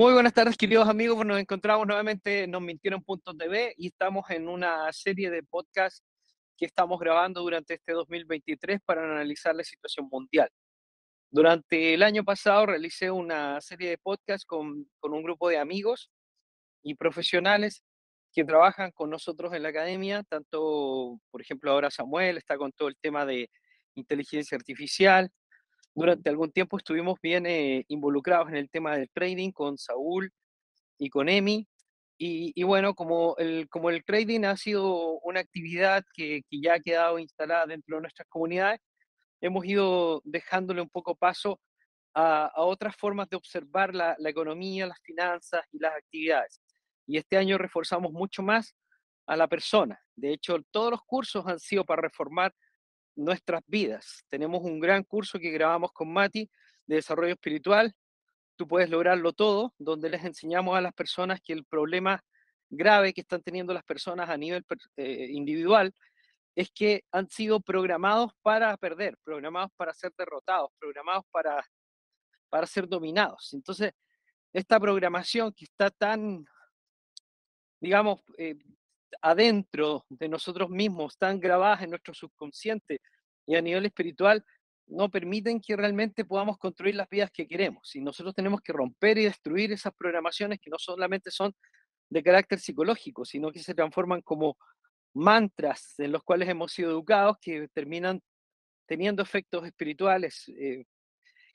Muy buenas tardes, queridos amigos. Nos encontramos nuevamente Nos Mintieron Puntos TV y estamos en una serie de podcasts que estamos grabando durante este 2023 para analizar la situación mundial. Durante el año pasado realicé una serie de podcasts con, con un grupo de amigos y profesionales que trabajan con nosotros en la academia, tanto, por ejemplo, ahora Samuel está con todo el tema de inteligencia artificial, durante algún tiempo estuvimos bien eh, involucrados en el tema del trading con Saúl y con Emi. Y, bueno, como el, trading ha sido una actividad que, ya ha quedado instalada dentro de nuestras comunidades, hemos ido dejándole un poco paso a, otras formas de observar la, economía, las finanzas y las actividades. Y este año reforzamos mucho más a la persona. De hecho, todos los cursos han sido para reformar nuestras vidas. Tenemos un gran curso que grabamos con Mati de desarrollo espiritual. Tú puedes lograrlo todo, donde les enseñamos a las personas que el problema grave que están teniendo las personas a nivel eh, individual es que han sido programados para perder, programados para ser derrotados, programados para, para ser dominados. Entonces, esta programación que está tan, digamos, eh, adentro de nosotros mismos, están grabadas en nuestro subconsciente y a nivel espiritual, no permiten que realmente podamos construir las vidas que queremos. Y nosotros tenemos que romper y destruir esas programaciones que no solamente son de carácter psicológico, sino que se transforman como mantras en los cuales hemos sido educados que terminan teniendo efectos espirituales eh,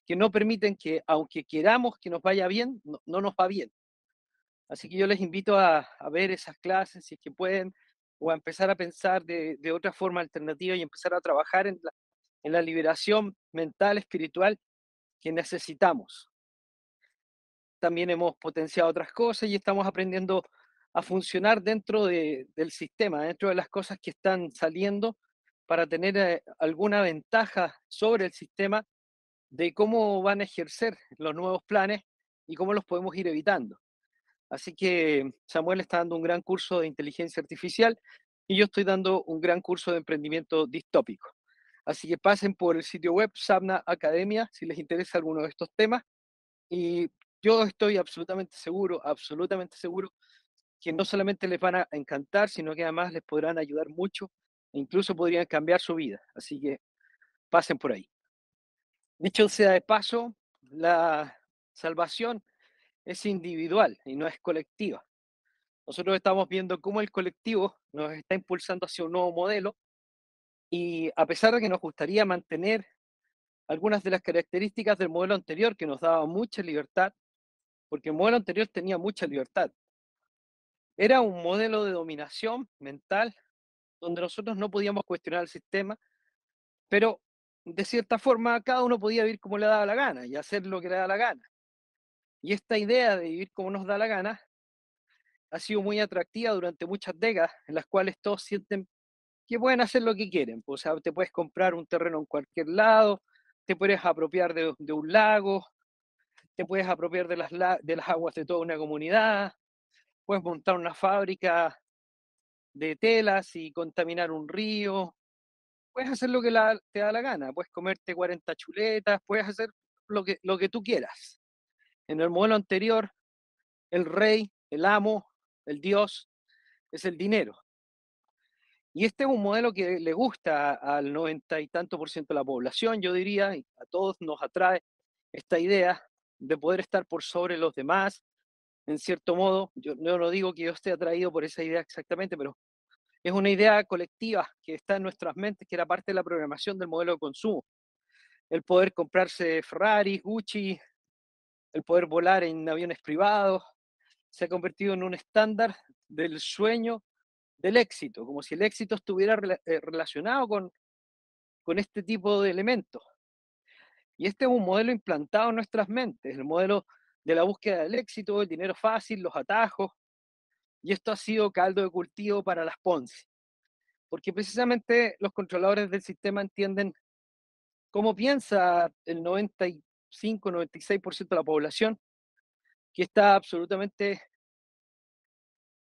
que no permiten que, aunque queramos que nos vaya bien, no, no nos va bien. Así que yo les invito a, ver esas clases si es que pueden, o a empezar a pensar de, otra forma alternativa y empezar a trabajar en la, liberación mental, espiritual que necesitamos. También hemos potenciado otras cosas y estamos aprendiendo a funcionar dentro del sistema, dentro de las cosas que están saliendo para tener eh, alguna ventaja sobre el sistema de cómo van a ejercer los nuevos planes y cómo los podemos ir evitando. Así que Samuel está dando un gran curso de inteligencia artificial y yo estoy dando un gran curso de emprendimiento distópico. Así que pasen por el sitio web Sabna Academia si les interesa alguno de estos temas. Y yo estoy absolutamente seguro, absolutamente seguro que no solamente les van a encantar, sino que además les podrán ayudar mucho e incluso podrían cambiar su vida. Así que pasen por ahí. Dicho sea de paso, la salvación es individual y no es colectiva. Nosotros estamos viendo cómo el colectivo nos está impulsando hacia un nuevo modelo y a pesar de que nos gustaría mantener algunas de las características del modelo anterior que nos daba mucha libertad, porque el modelo anterior tenía mucha libertad. Era un modelo de dominación mental donde nosotros no podíamos cuestionar el sistema, pero de cierta forma cada uno podía vivir como le daba la gana y hacer lo que le daba la gana. Y esta idea de vivir como nos da la gana ha sido muy atractiva durante muchas décadas, en las cuales todos sienten que pueden hacer lo que quieren. O sea, te puedes comprar un terreno en cualquier lado, te puedes apropiar de, un lago, te puedes apropiar de las, aguas de toda una comunidad, puedes montar una fábrica de telas y contaminar un río, puedes hacer lo que te da la gana, puedes comerte 40 chuletas, puedes hacer lo que tú quieras. En el modelo anterior, el rey, el amo, el dios, es el dinero. Y este es un modelo que le gusta al noventa y tanto por ciento de la población, yo diría, y a todos nos atrae esta idea de poder estar por sobre los demás, en cierto modo. Yo no digo que yo esté atraído por esa idea exactamente, pero es una idea colectiva que está en nuestras mentes, que era parte de la programación del modelo de consumo. El poder comprarse Ferrari, Gucci, el poder volar en aviones privados, se ha convertido en un estándar del sueño del éxito, como si el éxito estuviera eh, relacionado con, con este tipo de elementos. Y este es un modelo implantado en nuestras mentes, el modelo de la búsqueda del éxito, el dinero fácil, los atajos, y esto ha sido caldo de cultivo para las Ponzi, porque precisamente los controladores del sistema entienden cómo piensa el 90 96% de la población que está absolutamente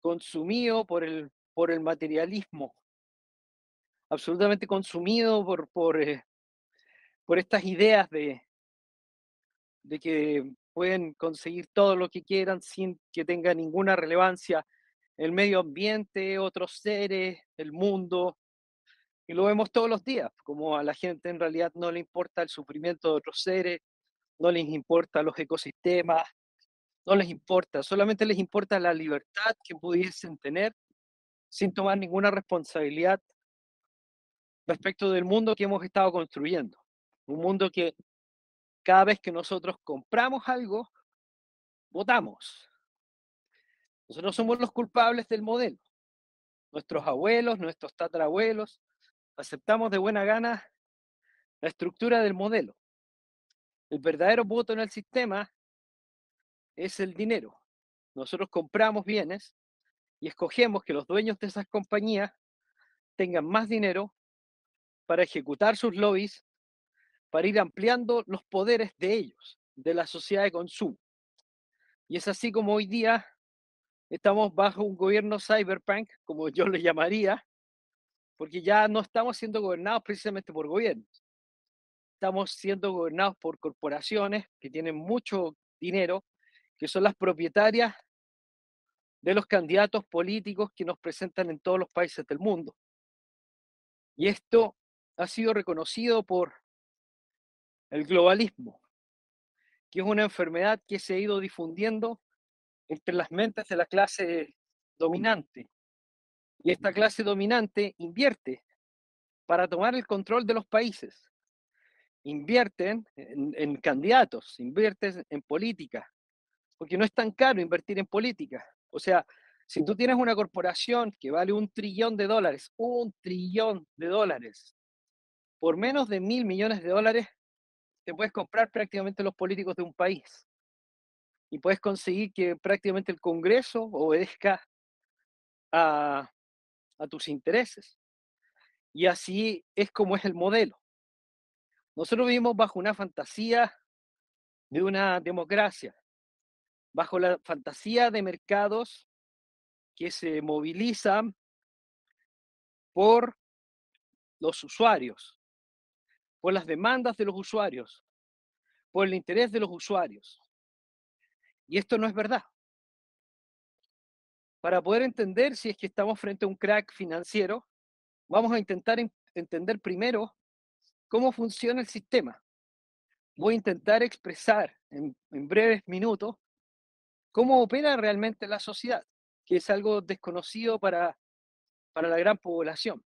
consumido por el, por el materialismo, absolutamente consumido por, por, eh, por estas ideas de, de que pueden conseguir todo lo que quieran sin que tenga ninguna relevancia el medio ambiente, otros seres, el mundo. Y lo vemos todos los días, como a la gente en realidad no le importa el sufrimiento de otros seres, no les importa los ecosistemas, no les importa, solamente les importa la libertad que pudiesen tener sin tomar ninguna responsabilidad respecto del mundo que hemos estado construyendo. Un mundo que cada vez que nosotros compramos algo, votamos. Nosotros somos los culpables del modelo. Nuestros abuelos, nuestros tatarabuelos, aceptamos de buena gana la estructura del modelo. El verdadero voto en el sistema es el dinero. Nosotros compramos bienes y escogemos que los dueños de esas compañías tengan más dinero para ejecutar sus lobbies, para ir ampliando los poderes de ellos, de la sociedad de consumo. Y es así como hoy día estamos bajo un gobierno cyberpunk, como yo le llamaría, porque ya no estamos siendo gobernados precisamente por gobiernos. Estamos siendo gobernados por corporaciones que tienen mucho dinero, que son las propietarias de los candidatos políticos que nos presentan en todos los países del mundo. Y esto ha sido reconocido por el globalismo, que es una enfermedad que se ha ido difundiendo entre las mentes de la clase dominante. Y esta clase dominante invierte para tomar el control de los países. Invierten en, en candidatos, invierten en política, porque no es tan caro invertir en política. O sea, si tú tienes una corporación que vale un trillón de dólares, un trillón de dólares, por menos de mil millones de dólares, te puedes comprar prácticamente los políticos de un país. Y puedes conseguir que prácticamente el Congreso obedezca a, a tus intereses. Y así es como es el modelo. Nosotros vivimos bajo una fantasía de una democracia, bajo la fantasía de mercados que se movilizan por los usuarios, por las demandas de los usuarios, por el interés de los usuarios. Y esto no es verdad. Para poder entender si es que estamos frente a un crack financiero, vamos a intentar entender primero cómo funciona el sistema. Voy a intentar expresar en, en breves minutos cómo opera realmente la sociedad, que es algo desconocido para, para la gran población.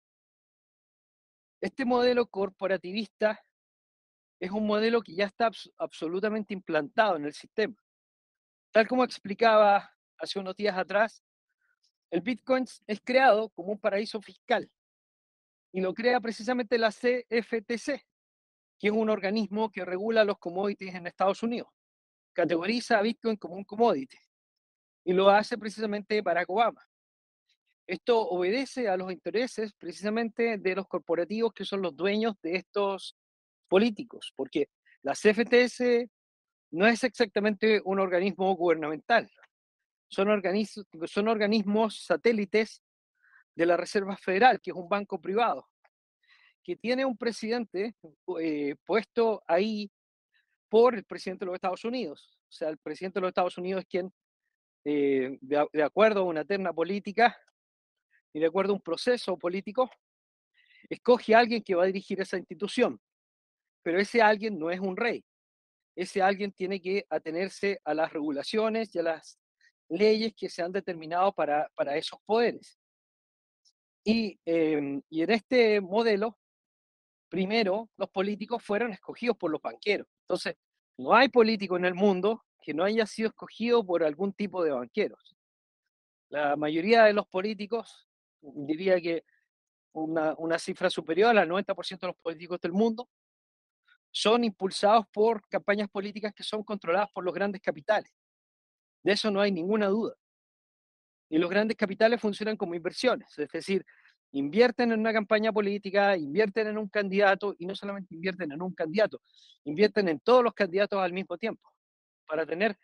Este modelo corporativista es un modelo que ya está absolutamente implantado en el sistema. Tal como explicaba hace unos días atrás, el Bitcoin es creado como un paraíso fiscal y lo crea precisamente la CFTC, que es un organismo que regula los commodities en Estados Unidos categoriza a Bitcoin como un commodity y lo hace precisamente Barack Obama. Esto obedece a los intereses precisamente de los corporativos que son los dueños de estos políticos, porque la CFTS no es exactamente un organismo gubernamental, son, son organismos satélites de la Reserva Federal, que es un banco privado, que tiene un presidente eh, puesto ahí por el presidente de los Estados Unidos. O sea, el presidente de los Estados Unidos es quien, eh, de, acuerdo a una terna política y de acuerdo a un proceso político, escoge a alguien que va a dirigir esa institución. Pero ese alguien no es un rey. Ese alguien tiene que atenerse a las regulaciones y a las leyes que se han determinado para, para esos poderes. Y, em, y en este modelo, primero los políticos fueron escogidos por los banqueros. Entonces, no hay político en el mundo que no haya sido escogido por algún tipo de banqueros. La mayoría de los políticos, diría que una, una cifra superior al 90% de los políticos del mundo, son impulsados por campañas políticas que son controladas por los grandes capitales. De eso no hay ninguna duda. Y los grandes capitales funcionan como inversiones, es decir, invierten en una campaña política, invierten en un candidato y no solamente invierten en un candidato, invierten en todos los candidatos al mismo tiempo para tener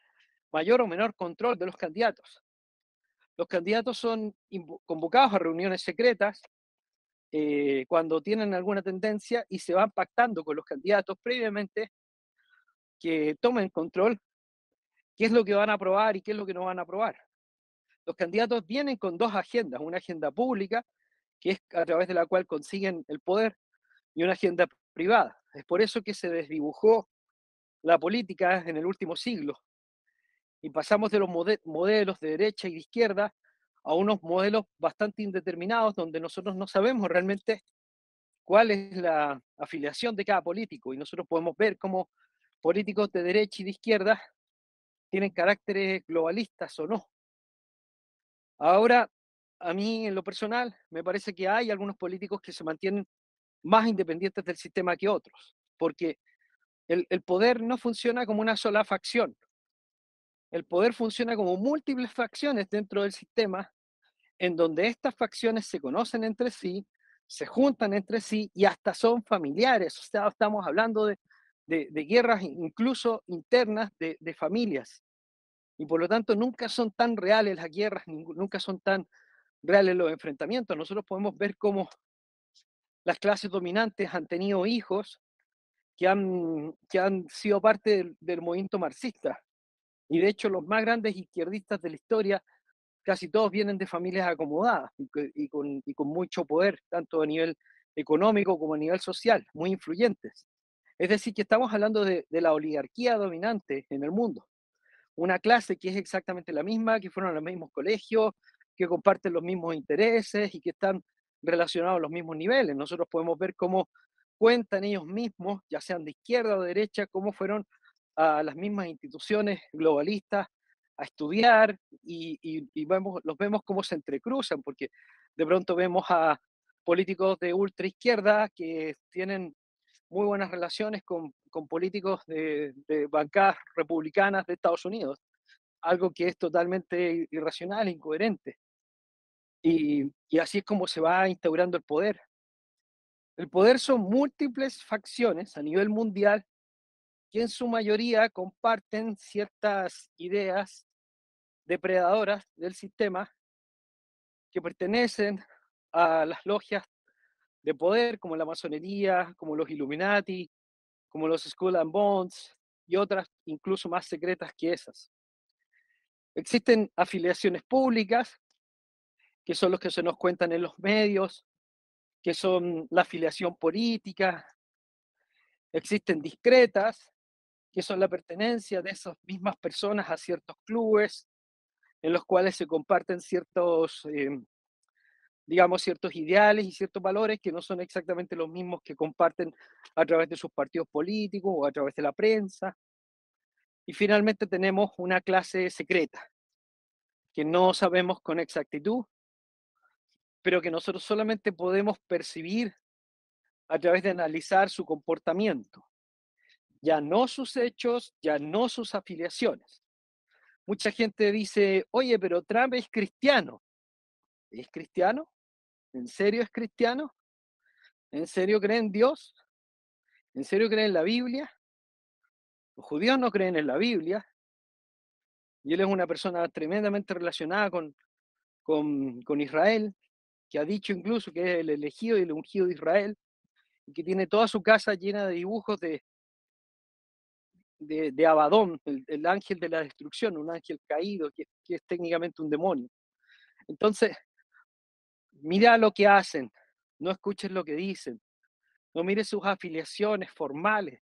mayor o menor control de los candidatos. Los candidatos son convocados a reuniones secretas eh, cuando tienen alguna tendencia y se van pactando con los candidatos previamente que tomen control qué es lo que van a aprobar y qué es lo que no van a aprobar. Los candidatos vienen con dos agendas, una agenda pública, que es a través de la cual consiguen el poder, y una agenda privada. Es por eso que se desdibujó la política en el último siglo y pasamos de los modelos de derecha y de izquierda a unos modelos bastante indeterminados donde nosotros no sabemos realmente cuál es la afiliación de cada político y nosotros podemos ver cómo políticos de derecha y de izquierda tienen caracteres globalistas o no. Ahora, a mí en lo personal me parece que hay algunos políticos que se mantienen más independientes del sistema que otros, porque el, poder no funciona como una sola facción, el poder funciona como múltiples facciones dentro del sistema, en donde estas facciones se conocen entre sí, se juntan entre sí y hasta son familiares. Estamos hablando de, guerras incluso internas de, familias. Y por lo tanto nunca son tan reales las guerras, nunca son tan reales los enfrentamientos. Nosotros podemos ver cómo las clases dominantes han tenido hijos que han, que han sido parte del movimiento marxista. Y de hecho, los más grandes izquierdistas de la historia, casi todos vienen de familias acomodadas y, con, mucho poder, tanto a nivel económico como a nivel social, muy influyentes. Es decir, que estamos hablando de, la oligarquía dominante en el mundo. Una clase que es exactamente la misma, que fueron a los mismos colegios, que comparten los mismos intereses y que están relacionados a los mismos niveles. Nosotros podemos ver cómo cuentan ellos mismos, ya sean de izquierda o derecha, cómo fueron a las mismas instituciones globalistas a estudiar y, vemos, los vemos cómo se entrecruzan, porque de pronto vemos a políticos de ultra izquierda que tienen muy buenas relaciones con, políticos de, bancadas republicanas de Estados Unidos, algo que es totalmente irracional, e incoherente. Y, y así es como se va instaurando el poder. El poder son múltiples facciones a nivel mundial que en su mayoría comparten ciertas ideas depredadoras del sistema que pertenecen a las logias de poder como la masonería, como los Illuminati, como los Skull and Bones y otras incluso más secretas que esas. Existen afiliaciones públicas, que son los que se nos cuentan en los medios, que son la afiliación política. Existen discretas, que son la pertenencia de esas mismas personas a ciertos clubes en los cuales se comparten ciertos, em, digamos, ciertos ideales y ciertos valores que no son exactamente los mismos que comparten a través de sus partidos políticos o a través de la prensa. Y finalmente tenemos una clase secreta, que no sabemos con exactitud, pero que nosotros solamente podemos percibir a través de analizar su comportamiento ya no sus hechos, ya no sus afiliaciones. Mucha gente dice, oye, pero Trump es cristiano. ¿Es cristiano? ¿En serio es cristiano? ¿En serio cree en Dios? ¿En serio cree en la Biblia? Los judíos no creen en la Biblia. Y él es una persona tremendamente relacionada con, con, Israel, que ha dicho incluso que es el elegido y el ungido de Israel, y que tiene toda su casa llena de dibujos de, de, Abadón, el, ángel de la destrucción, un ángel caído, que, es técnicamente un demonio. Entonces, mira lo que hacen, no escuches lo que dicen, no mires sus afiliaciones formales,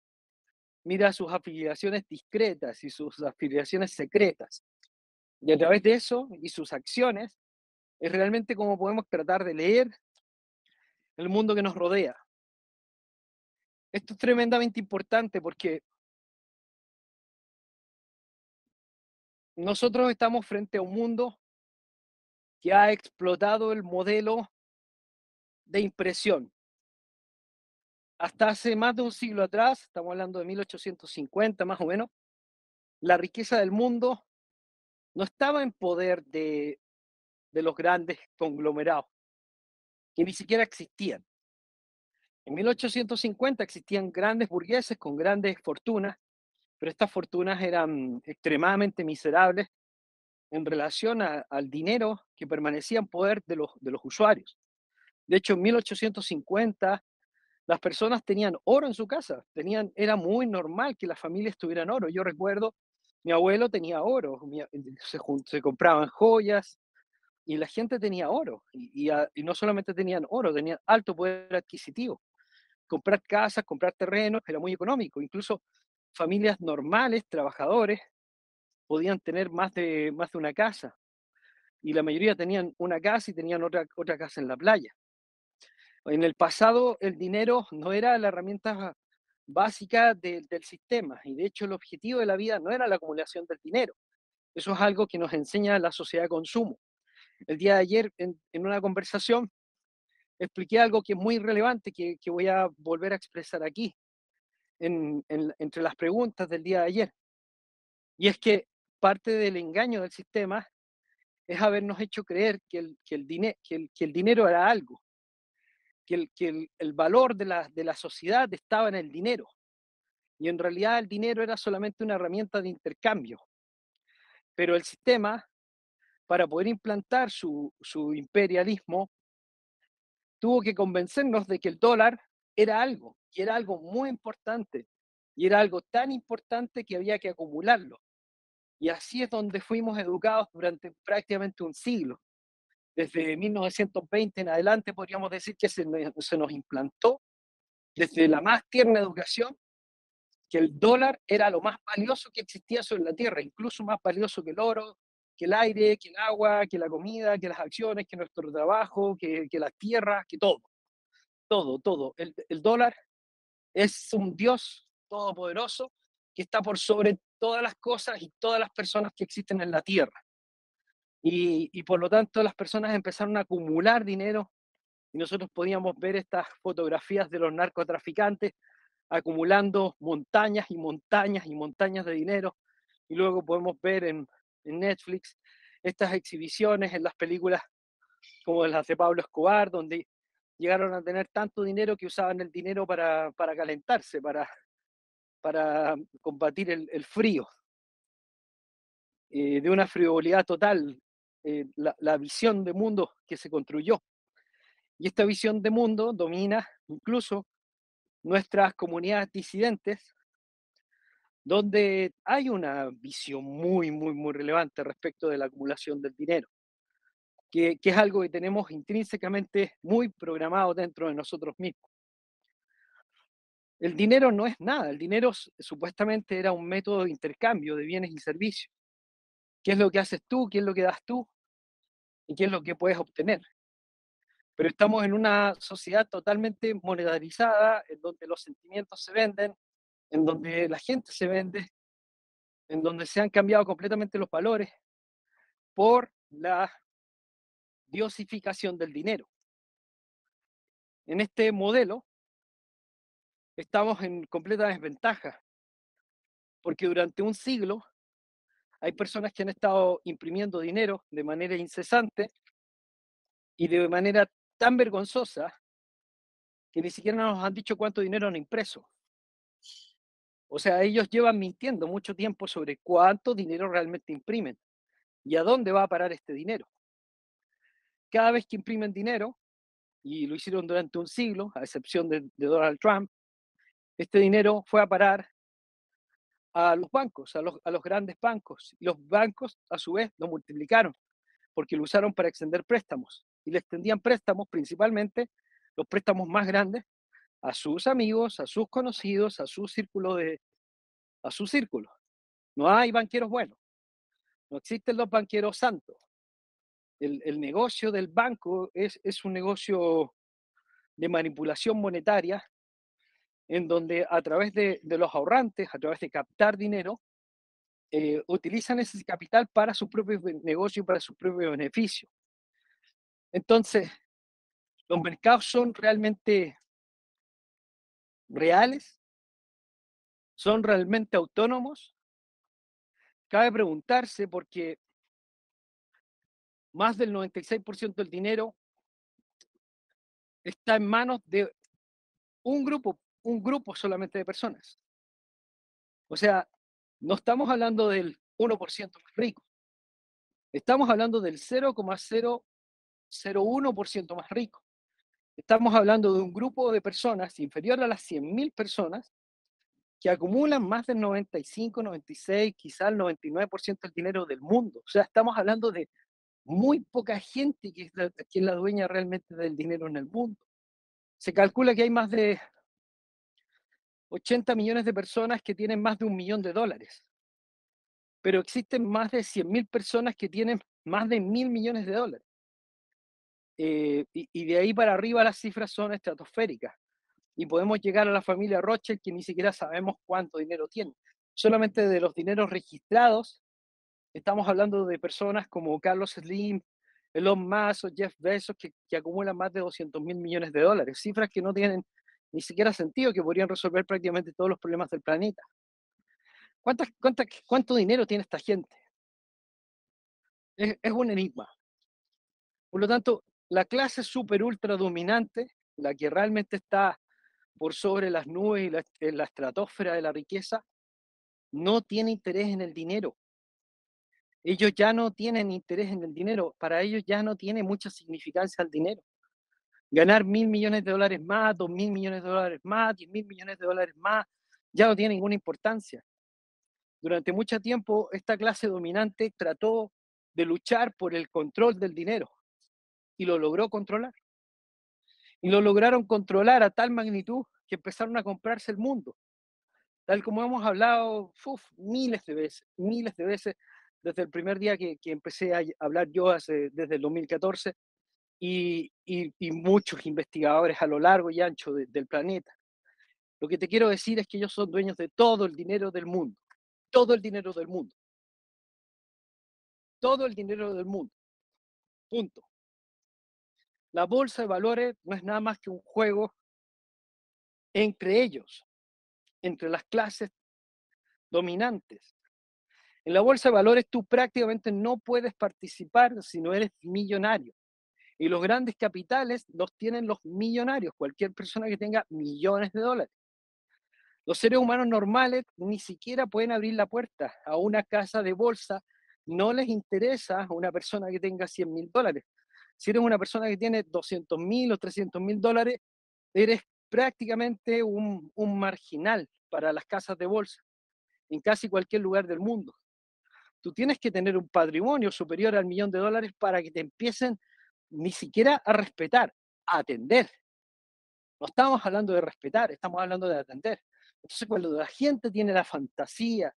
mira sus afiliaciones discretas y sus afiliaciones secretas. Y a través de eso y sus acciones, es realmente como podemos tratar de leer el mundo que nos rodea. Esto es tremendamente importante porque nosotros estamos frente a un mundo que ha explotado el modelo de impresión. Hasta hace más de un siglo atrás, estamos hablando de 1850 más o menos, la riqueza del mundo no estaba en poder de, de los grandes conglomerados, que ni siquiera existían. En 1850 existían grandes burgueses con grandes fortunas pero estas fortunas eran extremadamente miserables en relación al dinero que permanecía en poder de los, usuarios. De hecho, en 1850 las personas tenían oro en su casa, tenían, era muy normal que las familias tuvieran oro. Yo recuerdo Mi abuelo tenía oro, se, se compraban joyas y la gente tenía oro. Y, y, no solamente tenían oro, tenían alto poder adquisitivo. Comprar casas, comprar terrenos era muy económico. Incluso familias normales, trabajadores, podían tener más de, más de una casa. Y la mayoría tenían una casa y tenían otra, otra casa en la playa. En el pasado el dinero no era la herramienta básica del sistema y de hecho el objetivo de la vida no era la acumulación del dinero. Eso es algo que nos enseña la sociedad de consumo. El día de ayer en, una conversación expliqué algo que es muy relevante que, que voy a volver a expresar aquí en, entre las preguntas del día de ayer. Y es que parte del engaño del sistema es habernos hecho creer que el, que el, que que el dinero era algo, que el, que el, valor de la, de la sociedad estaba en el dinero. Y en realidad el dinero era solamente una herramienta de intercambio. Pero el sistema, para poder implantar su, su imperialismo, tuvo que convencernos de que el dólar era algo, y era algo muy importante, y era algo tan importante que había que acumularlo. Y así es donde fuimos educados durante prácticamente un siglo desde 1920 en adelante podríamos decir que se, nos implantó desde la más tierna educación que el dólar era lo más valioso que existía sobre la tierra, incluso más valioso que el oro, que el aire, que el agua, que la comida, que las acciones, que nuestro trabajo, que, que las tierras, que todo. Todo, todo. El, el dólar es un Dios todopoderoso que está por sobre todas las cosas y todas las personas que existen en la tierra. Y, por lo tanto las personas empezaron a acumular dinero y nosotros podíamos ver estas fotografías de los narcotraficantes acumulando montañas y montañas y montañas de dinero. Y luego podemos ver en, Netflix estas exhibiciones en las películas como las de Pablo Escobar, donde llegaron a tener tanto dinero que usaban el dinero para, para calentarse, para, para combatir el, frío. Eh, de una frivolidad total, eh, la, visión de mundo que se construyó. Y esta visión de mundo domina incluso nuestras comunidades disidentes, donde hay una visión muy, muy, muy relevante respecto de la acumulación del dinero, que, que es algo que tenemos intrínsecamente muy programado dentro de nosotros mismos. El dinero no es nada, el dinero supuestamente era un método de intercambio de bienes y servicios. ¿Qué es lo que haces tú? ¿Qué es lo que das tú? y qué es lo que puedes obtener. Pero estamos en una sociedad totalmente monetarizada, en donde los sentimientos se venden, en donde la gente se vende, en donde se han cambiado completamente los valores por la diosificación del dinero. En este modelo estamos en completa desventaja, porque durante un siglo hay personas que han estado imprimiendo dinero de manera incesante y de manera tan vergonzosa que ni siquiera nos han dicho cuánto dinero han impreso. O sea, ellos llevan mintiendo mucho tiempo sobre cuánto dinero realmente imprimen y a dónde va a parar este dinero. Cada vez que imprimen dinero, y lo hicieron durante un siglo, a excepción de, de Donald Trump, este dinero fue a parar a los bancos, a los, grandes bancos. Y los bancos, a su vez, lo multiplicaron, porque lo usaron para extender préstamos. Y le extendían préstamos, principalmente los préstamos más grandes, a sus amigos, a sus conocidos, a su círculo de, a su círculo. No hay banqueros buenos, no existen los banqueros santos. El, negocio del banco es un negocio de manipulación monetaria en donde a través de, los ahorrantes, a través de captar dinero, eh, utilizan ese capital para su propio negocio y para su propio beneficio. Entonces, los mercados son realmente reales, son realmente autónomos. Cabe preguntarse porque más del 96% del dinero está en manos de un grupo un grupo solamente de personas. O sea, no estamos hablando del 1% más rico. Estamos hablando del 0,001% más rico. Estamos hablando de un grupo de personas inferior a las 100.000 personas que acumulan más del 95, 96, quizás el 99% del dinero del mundo. O sea, estamos hablando de muy poca gente que es, la, la dueña realmente del dinero en el mundo. Se calcula que hay más de 80 millones de personas que tienen más de un millón de dólares, pero existen más de 100 mil personas que tienen más de mil millones de dólares. Eh, y, de ahí para arriba las cifras son estratosféricas. Y podemos llegar a la familia Rothschild que ni siquiera sabemos cuánto dinero tiene. Solamente de los dineros registrados, estamos hablando de personas como Carlos Slim, Elon Musk o Jeff Bezos que, que acumulan más de 200 mil millones de dólares, cifras que no tienen ni siquiera sentido, que podrían resolver prácticamente todos los problemas del planeta. ¿Cuántas, cuánta, cuánto dinero tiene esta gente? Es, un enigma. Por lo tanto, la clase super ultra dominante, la que realmente está por sobre las nubes y en la estratosfera de la riqueza, no tiene interés en el dinero ellos ya no tienen interés en el dinero, para ellos ya no tiene mucha significancia el dinero. Ganar mil millones de dólares más, dos mil millones de dólares más, diez mil millones de dólares más, ya no tiene ninguna importancia. Durante mucho tiempo, esta clase dominante trató de luchar por el control del dinero y lo logró controlar. Y lo lograron controlar a tal magnitud que empezaron a comprarse el mundo. Tal como hemos hablado miles de veces, miles de veces, desde el primer día que, que empecé a hablar yo desde el 2014 y, muchos investigadores a lo largo y ancho de, del planeta. Lo que te quiero decir es que ellos son dueños de todo el dinero del mundo, todo el dinero del mundo, todo el dinero del mundo. Punto. La bolsa de valores no es nada más que un juego entre ellos, entre las clases dominantes. En la bolsa de valores tú prácticamente no puedes participar si no eres millonario. Y los grandes capitales los tienen los millonarios, cualquier persona que tenga millones de dólares. Los seres humanos normales ni siquiera pueden abrir la puerta a una casa de bolsa. No les interesa una persona que tenga 100 mil dólares. Si eres una persona que tiene 200 mil o 300 mil dólares, eres prácticamente un, un marginal para las casas de bolsa en casi cualquier lugar del mundo. Tú tienes que tener un patrimonio superior al millón de dólares para que te empiecen ni siquiera a respetar, a atender. No estamos hablando de respetar, estamos hablando de atender. Entonces, cuando la gente tiene la fantasía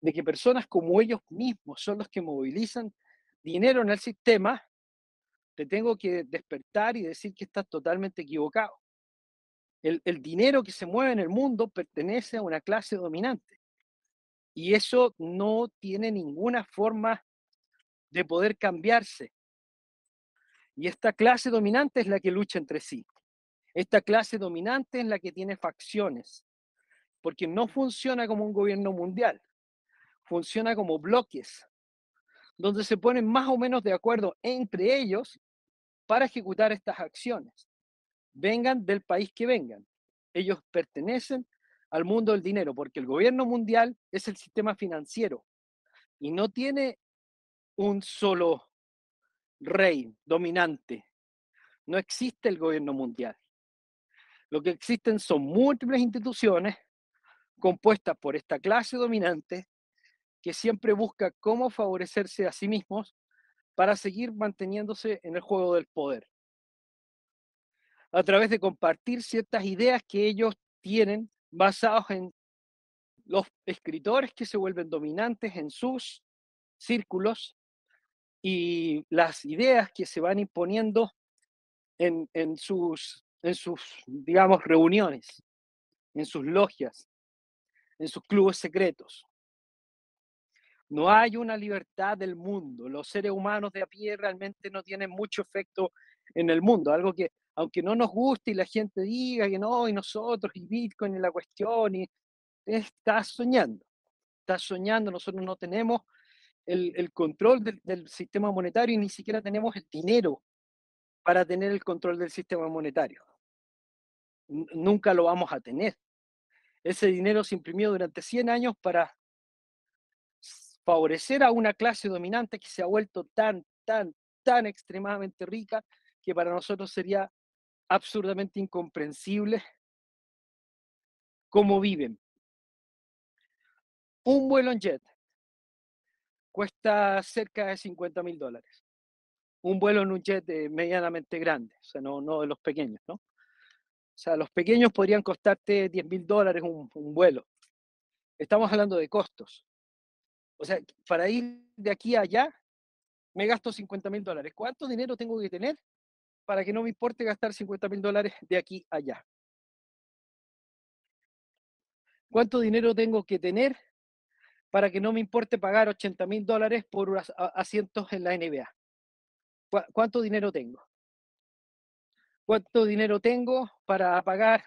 de que personas como ellos mismos son los que movilizan dinero en el sistema, te tengo que despertar y decir que estás totalmente equivocado. El, el dinero que se mueve en el mundo pertenece a una clase dominante. Y eso no tiene ninguna forma de poder cambiarse. Y esta clase dominante es la que lucha entre sí. Esta clase dominante es la que tiene facciones, porque no funciona como un gobierno mundial, funciona como bloques, donde se ponen más o menos de acuerdo entre ellos para ejecutar estas acciones. Vengan del país que vengan. Ellos pertenecen al mundo del dinero, porque el gobierno mundial es el sistema financiero y no tiene un solo rey dominante. No existe el gobierno mundial. Lo que existen son múltiples instituciones compuestas por esta clase dominante que siempre busca cómo favorecerse a sí mismos para seguir manteniéndose en el juego del poder. A través de compartir ciertas ideas que ellos tienen basados en los escritores que se vuelven dominantes en sus círculos y las ideas que se van imponiendo en, en, sus, en sus, digamos, reuniones, en sus logias, en sus clubes secretos. No hay una libertad del mundo. Los seres humanos de a pie realmente no tienen mucho efecto en el mundo, algo que aunque no nos guste y la gente diga que no, y nosotros, y Bitcoin, y la cuestión, y estás soñando, estás soñando, nosotros no tenemos el, control del, sistema monetario y ni siquiera tenemos el dinero para tener el control del sistema monetario. Nunca lo vamos a tener. Ese dinero se imprimió durante 100 años para favorecer a una clase dominante que se ha vuelto tan, tan, tan extremadamente rica que para nosotros sería absurdamente incomprensible cómo viven. un vuelo en jet cuesta cerca de 50 mil dólares. Un vuelo en un jet medianamente grande, o sea, no, no de los pequeños, ¿no? O sea, los pequeños podrían costarte 10 mil dólares un, un vuelo. Estamos hablando de costos. O sea, para ir de aquí a allá, me gasto 50 mil dólares. ¿Cuánto dinero tengo que tener para que no me importe gastar 50 mil dólares de aquí a allá? ¿Cuánto dinero tengo que tener para que no me importe pagar 80 mil dólares por asientos en la NBA? ¿Cuánto dinero tengo? ¿Cuánto dinero tengo para pagar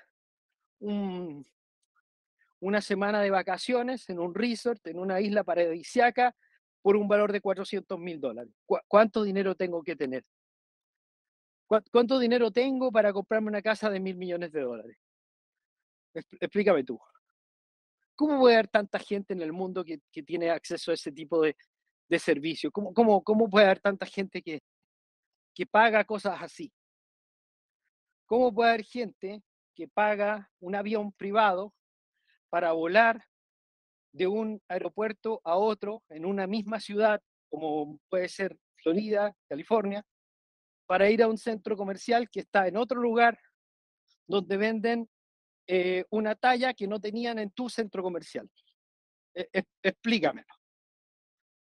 una semana de vacaciones en un resort, en una isla paradisiaca, por un valor de 400 mil dólares? ¿Cuánto dinero tengo que tener? ¿Cuánto dinero tengo para comprarme una casa de mil millones de dólares? Explícame tú. ¿Cómo puede haber tanta gente en el mundo que, tiene acceso a ese tipo de, de servicio? ¿Cómo, cómo, ¿Cómo puede haber tanta gente que, que paga cosas así? ¿Cómo puede haber gente que paga un avión privado para volar de un aeropuerto a otro en una misma ciudad, como puede ser Florida, California, para ir a un centro comercial que está en otro lugar donde venden eh, una talla que no tenían en tu centro comercial. E, e, explícamelo.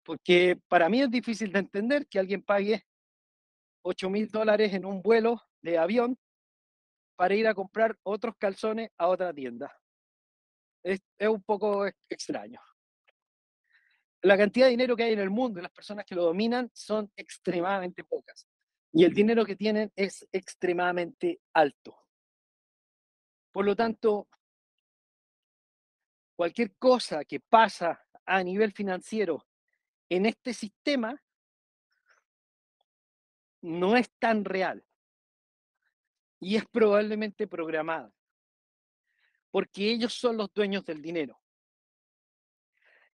Porque para mí es difícil de entender que alguien pague 8 mil dólares en un vuelo de avión para ir a comprar otros calzones a otra tienda. Es, es un poco extraño. La cantidad de dinero que hay en el mundo y las personas que lo dominan son extremadamente pocas. Y el dinero que tienen es extremadamente alto. Por lo tanto, cualquier cosa que pasa a nivel financiero en este sistema no es tan real y es probablemente programada, porque ellos son los dueños del dinero.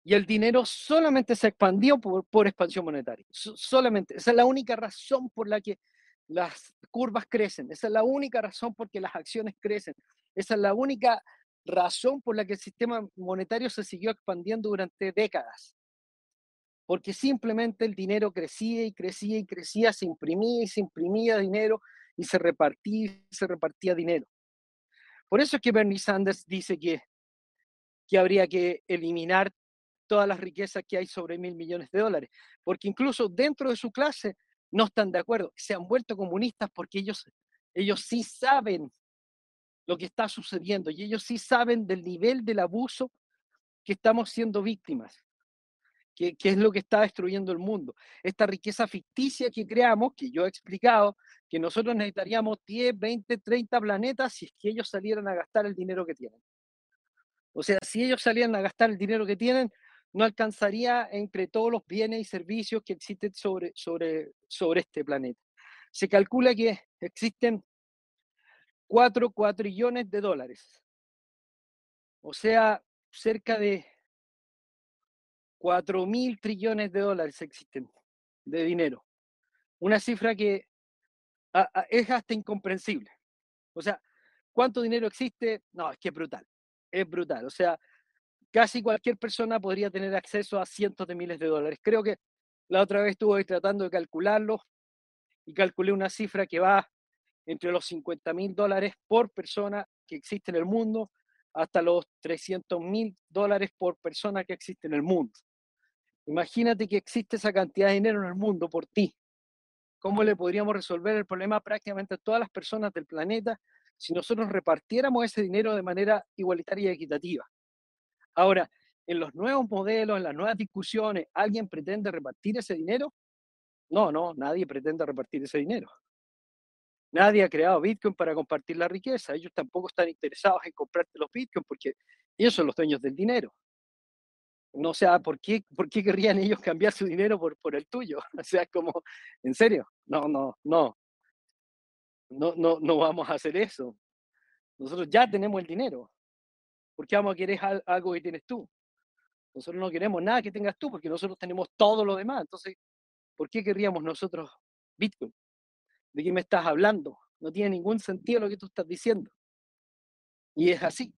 Y el dinero solamente se expandió por, expansión monetaria. solamente. Esa es la única razón por la que las curvas crecen. Esa es la única razón por la que las acciones crecen. Esa es la única razón por la que el sistema monetario se siguió expandiendo durante décadas. Porque simplemente el dinero crecía y crecía y crecía, se imprimía y se imprimía dinero y se repartía y se repartía dinero. Por eso es que Bernie Sanders dice que, que habría que eliminar todas las riquezas que hay sobre mil millones de dólares, porque incluso dentro de su clase no están de acuerdo, se han vuelto comunistas porque ellos, ellos sí saben lo que está sucediendo y ellos sí saben del nivel del abuso que estamos siendo víctimas, que, que, es lo que está destruyendo el mundo. Esta riqueza ficticia que creamos, que yo he explicado, que nosotros necesitaríamos 10, 20, 30 planetas si es que ellos salieran a gastar el dinero que tienen. O sea, si ellos salieran a gastar el dinero que tienen, no alcanzaría entre todos los bienes y servicios que existen sobre, sobre, sobre este planeta. Se calcula que existen 4 cuatrillones de dólares. O sea, cerca de 4 mil trillones de dólares existen de dinero. Una cifra que es hasta incomprensible. O sea, ¿cuánto dinero existe? No, es que es brutal. Es brutal. O sea, casi cualquier persona podría tener acceso a cientos de miles de dólares. Creo que la otra vez estuve tratando de calcularlo y calculé una cifra que va entre los 50 mil dólares por persona que existe en el mundo hasta los 300 mil dólares por persona que existe en el mundo. Imagínate que existe esa cantidad de dinero en el mundo por ti. ¿Cómo le podríamos resolver el problema prácticamente a todas las personas del planeta si nosotros repartiéramos ese dinero de manera igualitaria y equitativa? Ahora, en los nuevos modelos, en las nuevas discusiones, ¿alguien pretende repartir ese dinero? No, no, nadie pretende repartir ese dinero. Nadie ha creado Bitcoin para compartir la riqueza. Ellos tampoco están interesados en comprarte los Bitcoin porque ellos son los dueños del dinero. No sé, ¿por qué, ¿por qué querrían ellos cambiar su dinero por, por el tuyo? O sea, como, ¿en serio? No, no, no. No, no, no vamos a hacer eso. Nosotros ya tenemos el dinero. ¿Por qué vamos a querer algo que tienes tú? Nosotros no queremos nada que tengas tú porque nosotros tenemos todo lo demás. Entonces, ¿por qué querríamos nosotros Bitcoin? ¿De qué me estás hablando? No tiene ningún sentido lo que tú estás diciendo. Y es así.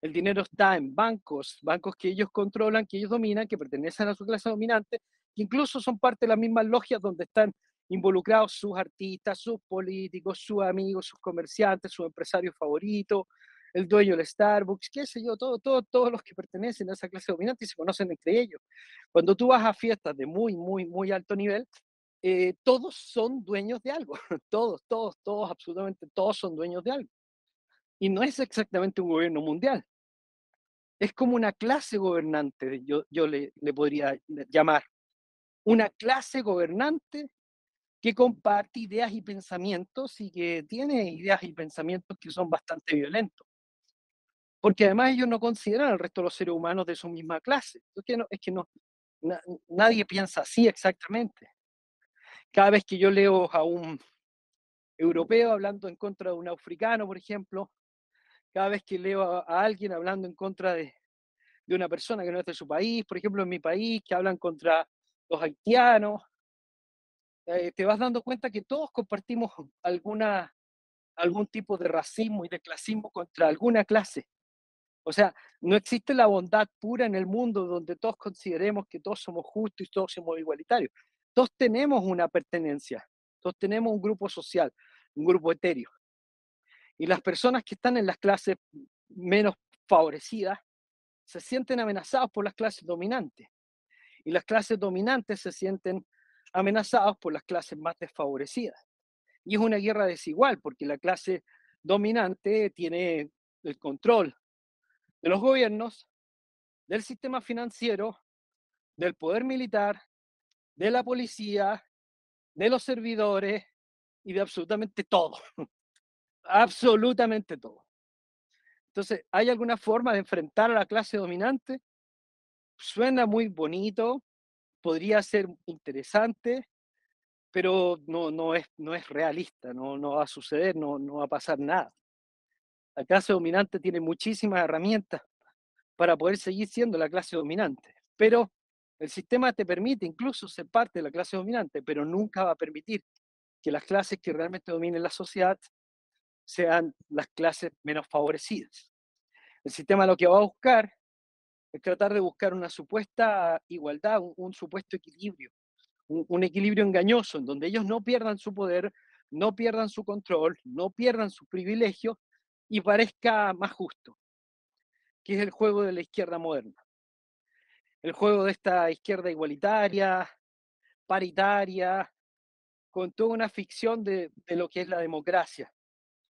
El dinero está en bancos, bancos que ellos controlan, que ellos dominan, que pertenecen a su clase dominante, que incluso son parte de las mismas logias donde están involucrados sus artistas, sus políticos, sus amigos, sus comerciantes, sus empresarios favoritos, el dueño del Starbucks, qué sé yo, todo, todo, todos los que pertenecen a esa clase dominante y se conocen entre ellos. Cuando tú vas a fiestas de muy, muy, muy alto nivel, eh, todos son dueños de algo, todos, todos, todos, absolutamente todos son dueños de algo. Y no es exactamente un gobierno mundial, es como una clase gobernante, yo, yo le, le podría llamar, una clase gobernante que comparte ideas y pensamientos y que tiene ideas y pensamientos que son bastante violentos. Porque además ellos no consideran al resto de los seres humanos de su misma clase. Es que, no, es que no, nadie piensa así exactamente. Cada vez que yo leo a un europeo hablando en contra de un africano, por ejemplo, cada vez que leo a, alguien hablando en contra de, de, una persona que no es de su país, por ejemplo en mi país, que hablan contra los haitianos, eh, te vas dando cuenta que todos compartimos alguna, algún tipo de racismo y de clasismo contra alguna clase. O sea, no existe la bondad pura en el mundo donde todos consideremos que todos somos justos y todos somos igualitarios. Todos tenemos una pertenencia, todos tenemos un grupo social, un grupo etéreo. Y las personas que están en las clases menos favorecidas se sienten amenazados por las clases dominantes. Y las clases dominantes se sienten amenazados por las clases más desfavorecidas. Y es una guerra desigual porque la clase dominante tiene el control de los gobiernos, del sistema financiero, del poder militar, de la policía, de los servidores y de absolutamente todo. absolutamente todo. Entonces, ¿hay alguna forma de enfrentar a la clase dominante? Suena muy bonito, podría ser interesante, pero no, no, es, no es realista, no, no va a suceder, no, no va a pasar nada. La clase dominante tiene muchísimas herramientas para poder seguir siendo la clase dominante, pero el sistema te permite incluso ser parte de la clase dominante, pero nunca va a permitir que las clases que realmente dominen la sociedad sean las clases menos favorecidas. El sistema lo que va a buscar es tratar de buscar una supuesta igualdad, un, supuesto equilibrio, un, un, equilibrio engañoso en donde ellos no pierdan su poder, no pierdan su control, no pierdan sus privilegios y parezca más justo, que es el juego de la izquierda moderna. El juego de esta izquierda igualitaria, paritaria, con toda una ficción de, de lo que es la democracia.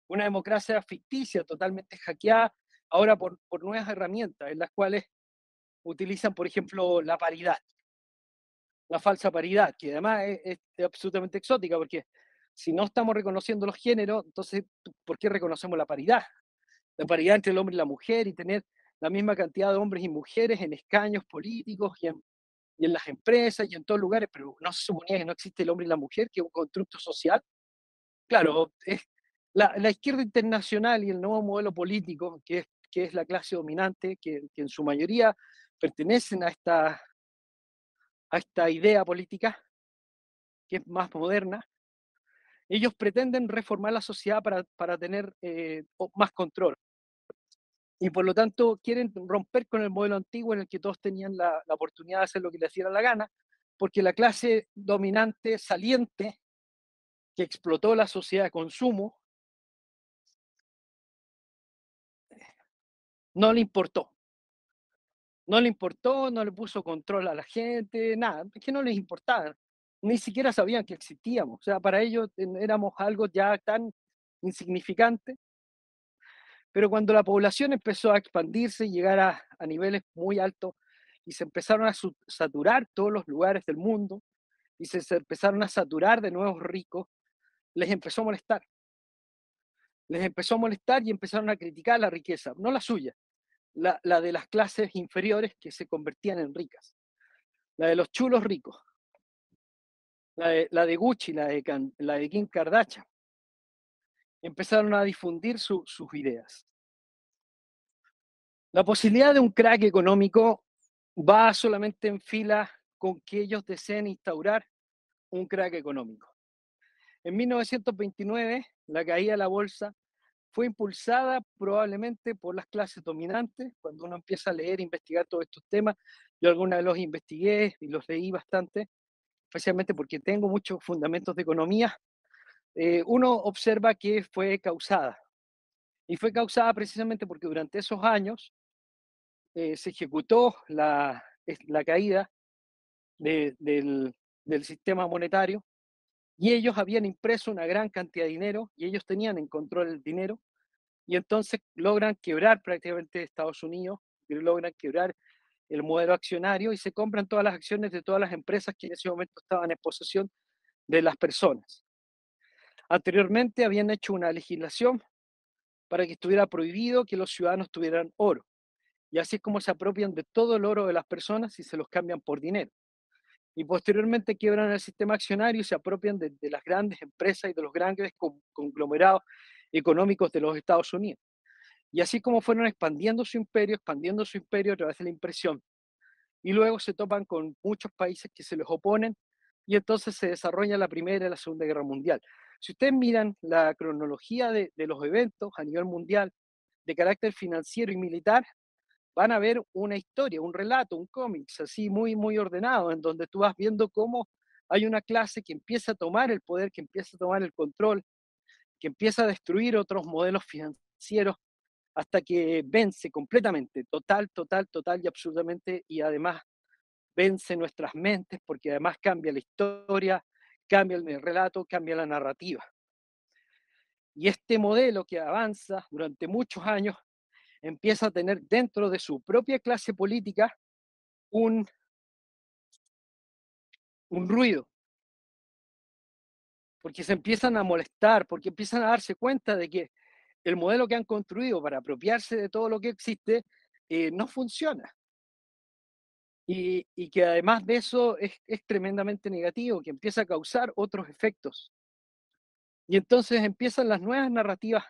Una democracia ficticia, totalmente hackeada, ahora por, por nuevas herramientas, en las cuales utilizan, por ejemplo, la paridad, la falsa paridad, que además es, es, absolutamente exótica, porque si no estamos reconociendo los géneros, entonces, ¿por qué reconocemos la paridad? La paridad entre el hombre y la mujer y tener la misma cantidad de hombres y mujeres en escaños políticos y en, las empresas y en todos lugares, pero no se suponía que no existe el hombre y la mujer, que es un constructo social. Claro, la izquierda internacional y el nuevo modelo político, que es, que es la clase dominante, que, que en su mayoría pertenecen a esta, a esta idea política, que es más moderna, ellos pretenden reformar la sociedad para, para tener eh, más control. Y por lo tanto quieren romper con el modelo antiguo en el que todos tenían la, la oportunidad de hacer lo que les diera la gana, porque la clase dominante saliente que explotó la sociedad de consumo no le importó. No le importó, no le puso control a la gente, nada, es que no les importaba ni siquiera sabían que existíamos. O sea, para ellos éramos algo ya tan insignificante. Pero cuando la población empezó a expandirse y llegar a, niveles muy altos y se empezaron a saturar todos los lugares del mundo y se, empezaron a saturar de nuevos ricos, les empezó a molestar. Les empezó a molestar y empezaron a criticar la riqueza, no la suya, la, la de las clases inferiores que se convertían en ricas, la de los chulos ricos la de, Gucci, la de, la de Kim Kardashian. Empezaron a difundir sus ideas. La posibilidad de un crack económico va solamente en fila con que ellos deseen instaurar un crack económico. En 1929, la caída de la bolsa fue impulsada probablemente por las clases dominantes, cuando uno empieza a leer e investigar todos estos temas. Yo alguna vez los investigué y los leí bastante, especialmente porque tengo muchos fundamentos de economía. Eh, uno observa que fue causada. Y fue causada precisamente porque durante esos años eh, se ejecutó la, la caída del, del sistema monetario y ellos habían impreso una gran cantidad de dinero y ellos tenían en control el dinero y entonces logran quebrar prácticamente Estados Unidos, logran quebrar el modelo accionario y se compran todas las acciones de todas las empresas que en ese momento estaban en posesión de las personas. Anteriormente habían hecho una legislación para que estuviera prohibido que los ciudadanos tuvieran oro. Y así como se apropian de todo el oro de las personas y se los cambian por dinero y posteriormente quiebran el sistema accionario y se apropian de, las grandes empresas y de los grandes conglomerados económicos de los Estados Unidos. Y así como fueron expandiendo su imperio, expandiendo su imperio a través de la impresión. Y luego se topan con muchos países que se les oponen y entonces se desarrolla la Primera y la Segunda Guerra Mundial. Si ustedes miran la cronología de, los eventos a nivel mundial de carácter financiero y militar, van a ver una historia, un relato, un cómics así muy, muy ordenado, en donde tú vas viendo cómo hay una clase que empieza a tomar el poder, que empieza a tomar el control, que empieza a destruir otros modelos financieros hasta que vence completamente, total, total, total y absolutamente, y además vence nuestras mentes porque además cambia la historia, cambia el relato, cambia la narrativa. Y este modelo que avanza durante muchos años empieza a tener dentro de su propia clase política un, un ruido, porque se empiezan a molestar, porque empiezan a darse cuenta de que el modelo que han construido para apropiarse de todo lo que existe eh, no funciona. Y, y, que además de eso es, es tremendamente negativo, que empieza a causar otros efectos. Y entonces empiezan las nuevas narrativas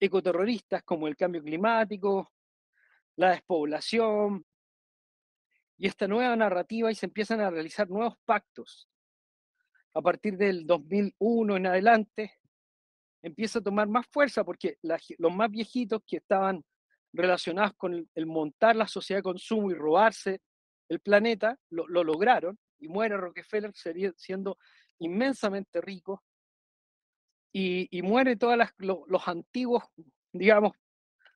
ecoterroristas como el cambio climático, la despoblación y esta nueva narrativa y se empiezan a realizar nuevos pactos. A partir del 2001 en adelante empieza a tomar más fuerza porque los más viejitos que estaban relacionados con el, montar la sociedad de consumo y robarse el planeta, lo, lograron y muere Rockefeller siendo inmensamente rico y, muere todos los antiguos, digamos,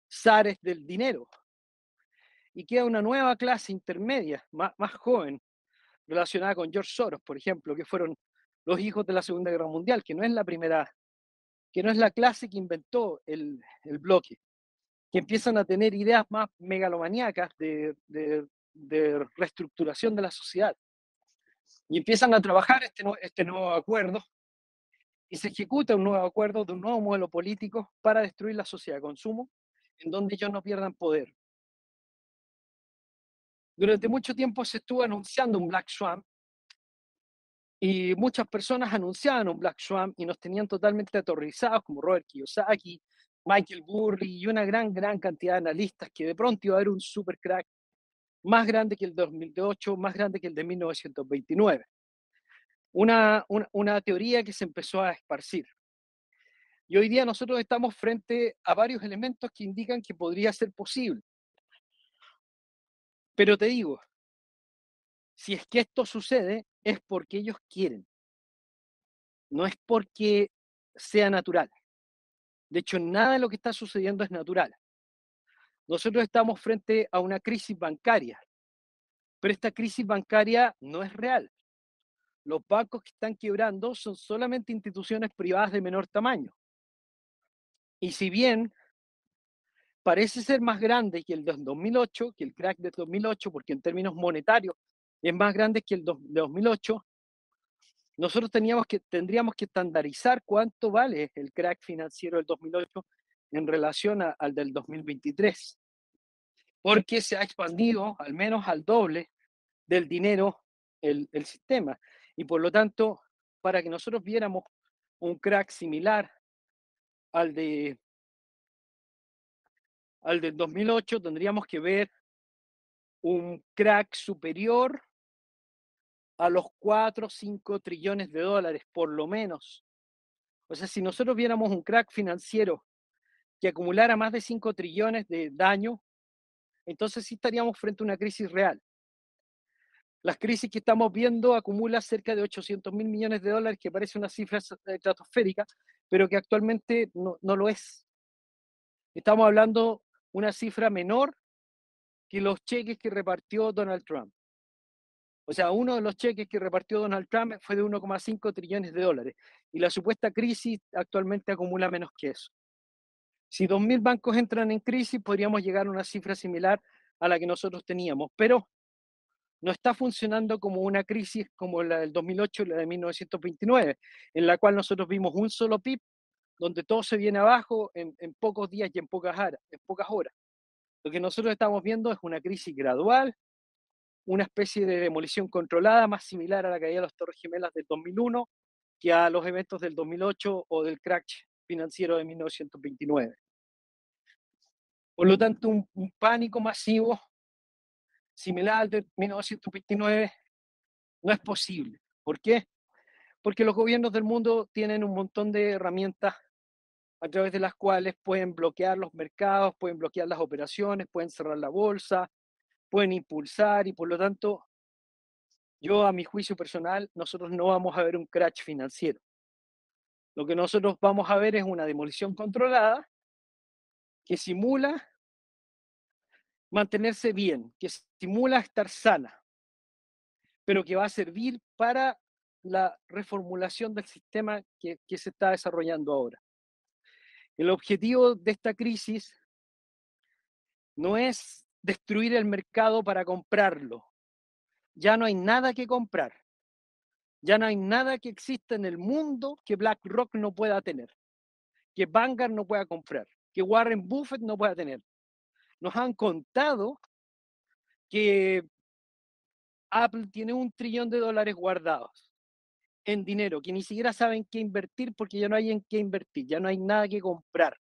zares del dinero. Y queda una nueva clase intermedia, más, joven, relacionada con George Soros, por ejemplo, que fueron los hijos de la Segunda Guerra Mundial, que no es la primera, que no es la clase que inventó el bloque, que empiezan a tener ideas más megalomaníacas de, de, de reestructuración de la sociedad. Y empiezan a trabajar este, este nuevo acuerdo y se ejecuta un nuevo acuerdo de un nuevo modelo político para destruir la sociedad de consumo, en donde ellos no pierdan poder. Durante mucho tiempo se estuvo anunciando un Black Swan y muchas personas anunciaban un Black Swan y nos tenían totalmente aterrorizados, como Robert Kiyosaki, Michael Burry y una gran, gran cantidad de analistas que de pronto iba a haber un super crack más grande que el 2008, más grande que el de 1929 una, una, teoría que se empezó a esparcir. Y hoy día nosotros estamos frente a varios elementos que indican que podría ser posible. Pero te digo, si es que esto sucede, es porque ellos quieren. No es porque sea natural. De hecho, nada de lo que está sucediendo es natural. Nosotros estamos frente a una crisis bancaria, pero esta crisis bancaria no es real los bancos que están quebrando son solamente instituciones privadas de menor tamaño. Y si bien parece ser más grande que el de 2008, que el crack de 2008, porque en términos monetarios es más grande que el de 2008, nosotros teníamos que, tendríamos que estandarizar cuánto vale el crack financiero del 2008 en relación al del 2023, porque se ha expandido al menos al doble del dinero el, el sistema. Y por lo tanto, para que nosotros viéramos un crack similar al de al del 2008, tendríamos que ver un crack superior a los 4 o 5 trillones de dólares, por lo menos. O sea, si nosotros viéramos un crack financiero que acumulara más de 5 trillones de daño, entonces sí estaríamos frente a una crisis real. Las crisis que estamos viendo acumulan cerca de 800 mil millones de dólares, que parece una cifra estratosférica, pero que actualmente no, no lo es. Estamos hablando una cifra menor que los cheques que repartió Donald Trump. O sea, uno de los cheques que repartió Donald Trump fue de 1,5 trillones de dólares y la supuesta crisis actualmente acumula menos que eso. Si 2.000 bancos entran en crisis, podríamos llegar a una cifra similar a la que nosotros teníamos, pero no está funcionando como una crisis como la del 2008 y la de 1929, en la cual nosotros vimos un solo PIB, donde todo se viene abajo en, en pocos días y en pocas, en pocas horas. Lo que nosotros estamos viendo es una crisis gradual, una especie de demolición controlada, más similar a la caída de las Torres Gemelas del 2001 que a los eventos del 2008 o del crash financiero de 1929. Por lo tanto, un, pánico masivo similar al de 1929 no es posible. ¿Por qué? Porque los gobiernos del mundo tienen un montón de herramientas a través de las cuales pueden bloquear los mercados, pueden bloquear las operaciones, pueden cerrar la bolsa, pueden impulsar y por lo tanto, yo a mi juicio personal, nosotros no vamos a ver un crash financiero. Lo que nosotros vamos a ver es una demolición controlada que simula mantenerse bien, que simula estar sana, pero que va a servir para la reformulación del sistema que, que, se está desarrollando ahora. El objetivo de esta crisis no es destruir el mercado para comprarlo. Ya no hay nada que comprar. Ya no hay nada que exista en el mundo que BlackRock no pueda tener, que Vanguard no pueda comprar que Warren Buffett no pueda tener. Nos han contado que Apple tiene un trillón de dólares guardados en dinero, que ni siquiera saben qué invertir porque ya no hay en qué invertir, ya no hay nada que comprar.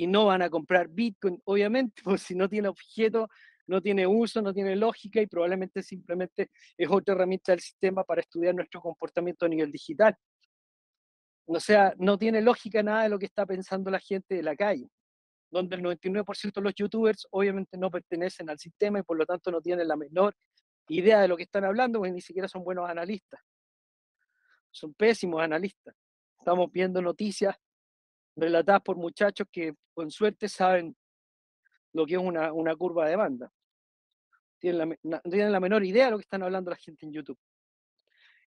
Y no van a comprar Bitcoin, obviamente, pues si no tiene objeto, no tiene uso, no tiene lógica y probablemente simplemente es otra herramienta del sistema para estudiar nuestro comportamiento a nivel digital. O sea, no tiene lógica nada de lo que está pensando la gente de la calle, donde el 99% de los youtubers obviamente no pertenecen al sistema y por lo tanto no tienen la menor idea de lo que están hablando, porque ni siquiera son buenos analistas. Son pésimos analistas. Estamos viendo noticias relatadas por muchachos que con suerte saben lo que es una, curva de demanda. Tienen la, tienen la menor idea de lo que están hablando la gente en YouTube.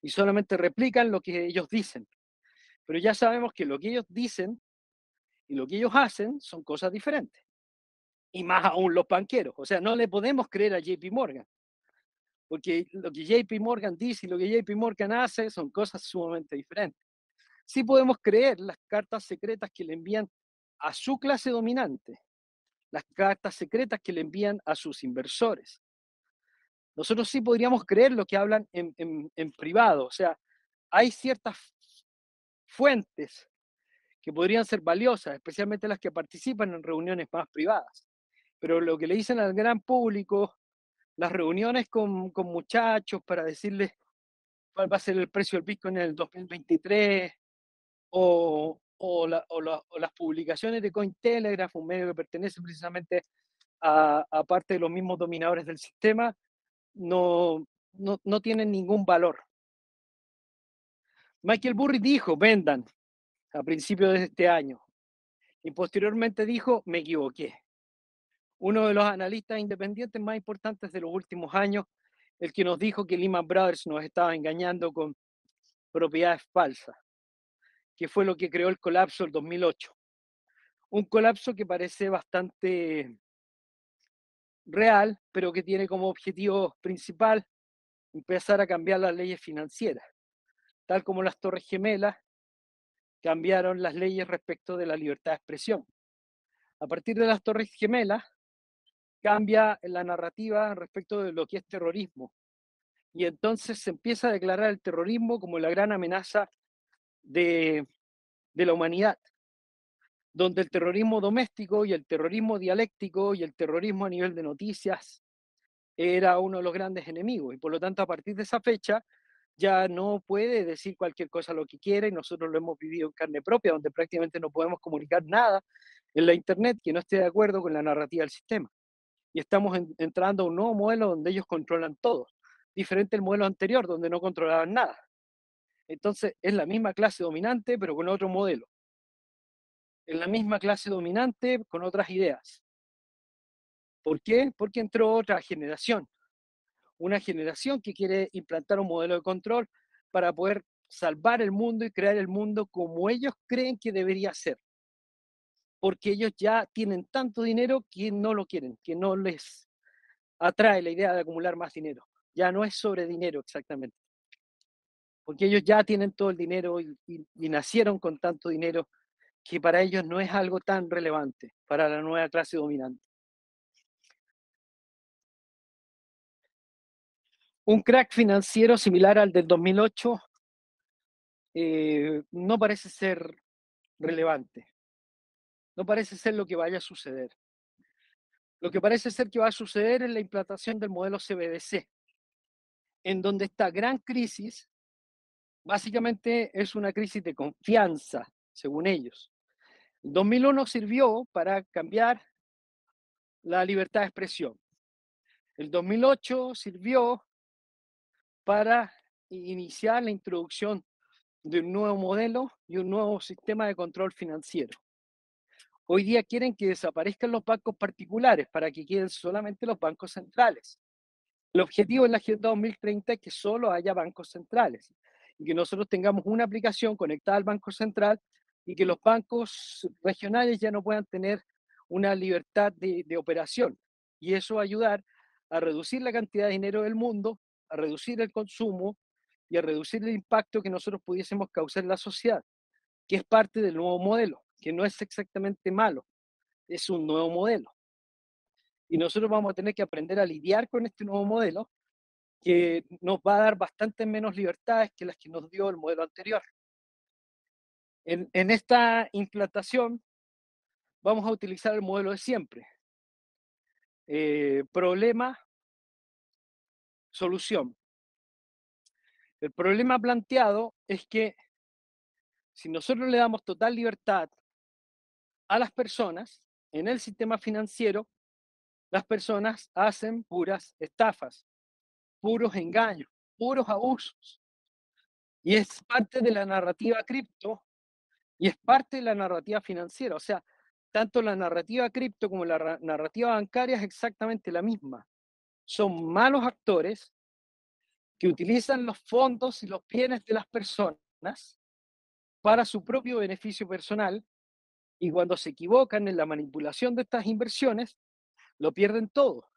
Y solamente replican lo que ellos dicen. Pero ya sabemos que lo que ellos dicen y lo que ellos hacen son cosas diferentes. Y más aún los banqueros. O sea, no le podemos creer a JP Morgan. Porque lo que JP Morgan dice y lo que JP Morgan hace son cosas sumamente diferentes. Sí podemos creer las cartas secretas que le envían a su clase dominante, las cartas secretas que le envían a sus inversores. Nosotros sí podríamos creer lo que hablan en, privado. O sea, hay ciertas fuentes que podrían ser valiosas, especialmente las que participan en reuniones más privadas. Pero lo que le dicen al gran público, las reuniones con, con muchachos para decirles cuál va a ser el precio del Bitcoin en el 2023, o, o, las publicaciones de Cointelegraph, un medio que pertenece precisamente a, a parte de los mismos dominadores del sistema, no, no, no tienen ningún valor. Michael Burry dijo, vendan, a principios de este año. Y posteriormente dijo, me equivoqué. Uno de los analistas independientes más importantes de los últimos años, el que nos dijo que Lehman Brothers nos estaba engañando con propiedades falsas, que fue lo que creó el colapso del 2008. Un colapso que parece bastante real, pero que tiene como objetivo principal empezar a cambiar las leyes financieras tal como las Torres Gemelas cambiaron las leyes respecto de la libertad de expresión. A partir de las Torres Gemelas cambia la narrativa respecto de lo que es terrorismo. Y entonces se empieza a declarar el terrorismo como la gran amenaza de, de la humanidad, donde el terrorismo doméstico y el terrorismo dialéctico y el terrorismo a nivel de noticias era uno de los grandes enemigos. Y por lo tanto, a partir de esa fecha, ya no puede decir cualquier cosa lo que quiera y nosotros lo hemos vivido en carne propia, donde prácticamente no podemos comunicar nada en la Internet que no esté de acuerdo con la narrativa del sistema. Y estamos entrando a un nuevo modelo donde ellos controlan todo, diferente al modelo anterior donde no controlaban nada. Entonces es la misma clase dominante pero con otro modelo. Es la misma clase dominante con otras ideas. ¿Por qué? Porque entró otra generación. Una generación que quiere implantar un modelo de control para poder salvar el mundo y crear el mundo como ellos creen que debería ser. Porque ellos ya tienen tanto dinero que no lo quieren, que no les atrae la idea de acumular más dinero. Ya no es sobre dinero exactamente. Porque ellos ya tienen todo el dinero y, nacieron con tanto dinero que para ellos no es algo tan relevante para la nueva clase dominante. Un crack financiero similar al del 2008 eh, no parece ser relevante. No parece ser lo que vaya a suceder. Lo que parece ser que va a suceder es la implantación del modelo CBDC, en donde esta gran crisis básicamente es una crisis de confianza, según ellos. El 2001 sirvió para cambiar la libertad de expresión. El 2008 sirvió para iniciar la introducción de un nuevo modelo y un nuevo sistema de control financiero. Hoy día quieren que desaparezcan los bancos particulares para que queden solamente los bancos centrales. El objetivo en la Agenda 2030 es que solo haya bancos centrales y que nosotros tengamos una aplicación conectada al Banco Central y que los bancos regionales ya no puedan tener una libertad de, de operación. Y eso va a ayudar a reducir la cantidad de dinero del mundo, a reducir el consumo y a reducir el impacto que nosotros pudiésemos causar en la sociedad, que es parte del nuevo modelo, que no es exactamente malo, es un nuevo modelo. Y nosotros vamos a tener que aprender a lidiar con este nuevo modelo, que nos va a dar bastante menos libertades que las que nos dio el modelo anterior. En, esta implantación vamos a utilizar el modelo de siempre. Eh, problema, solución. El problema planteado es que si nosotros le damos total libertad a las personas en el sistema financiero, las personas hacen puras estafas, puros engaños, puros abusos. Y es parte de la narrativa cripto y es parte de la narrativa financiera. O sea, tanto la narrativa cripto como la narrativa bancaria es exactamente la misma. Son malos actores que utilizan los fondos y los bienes de las personas para su propio beneficio personal y cuando se equivocan en la manipulación de estas inversiones, lo pierden todo.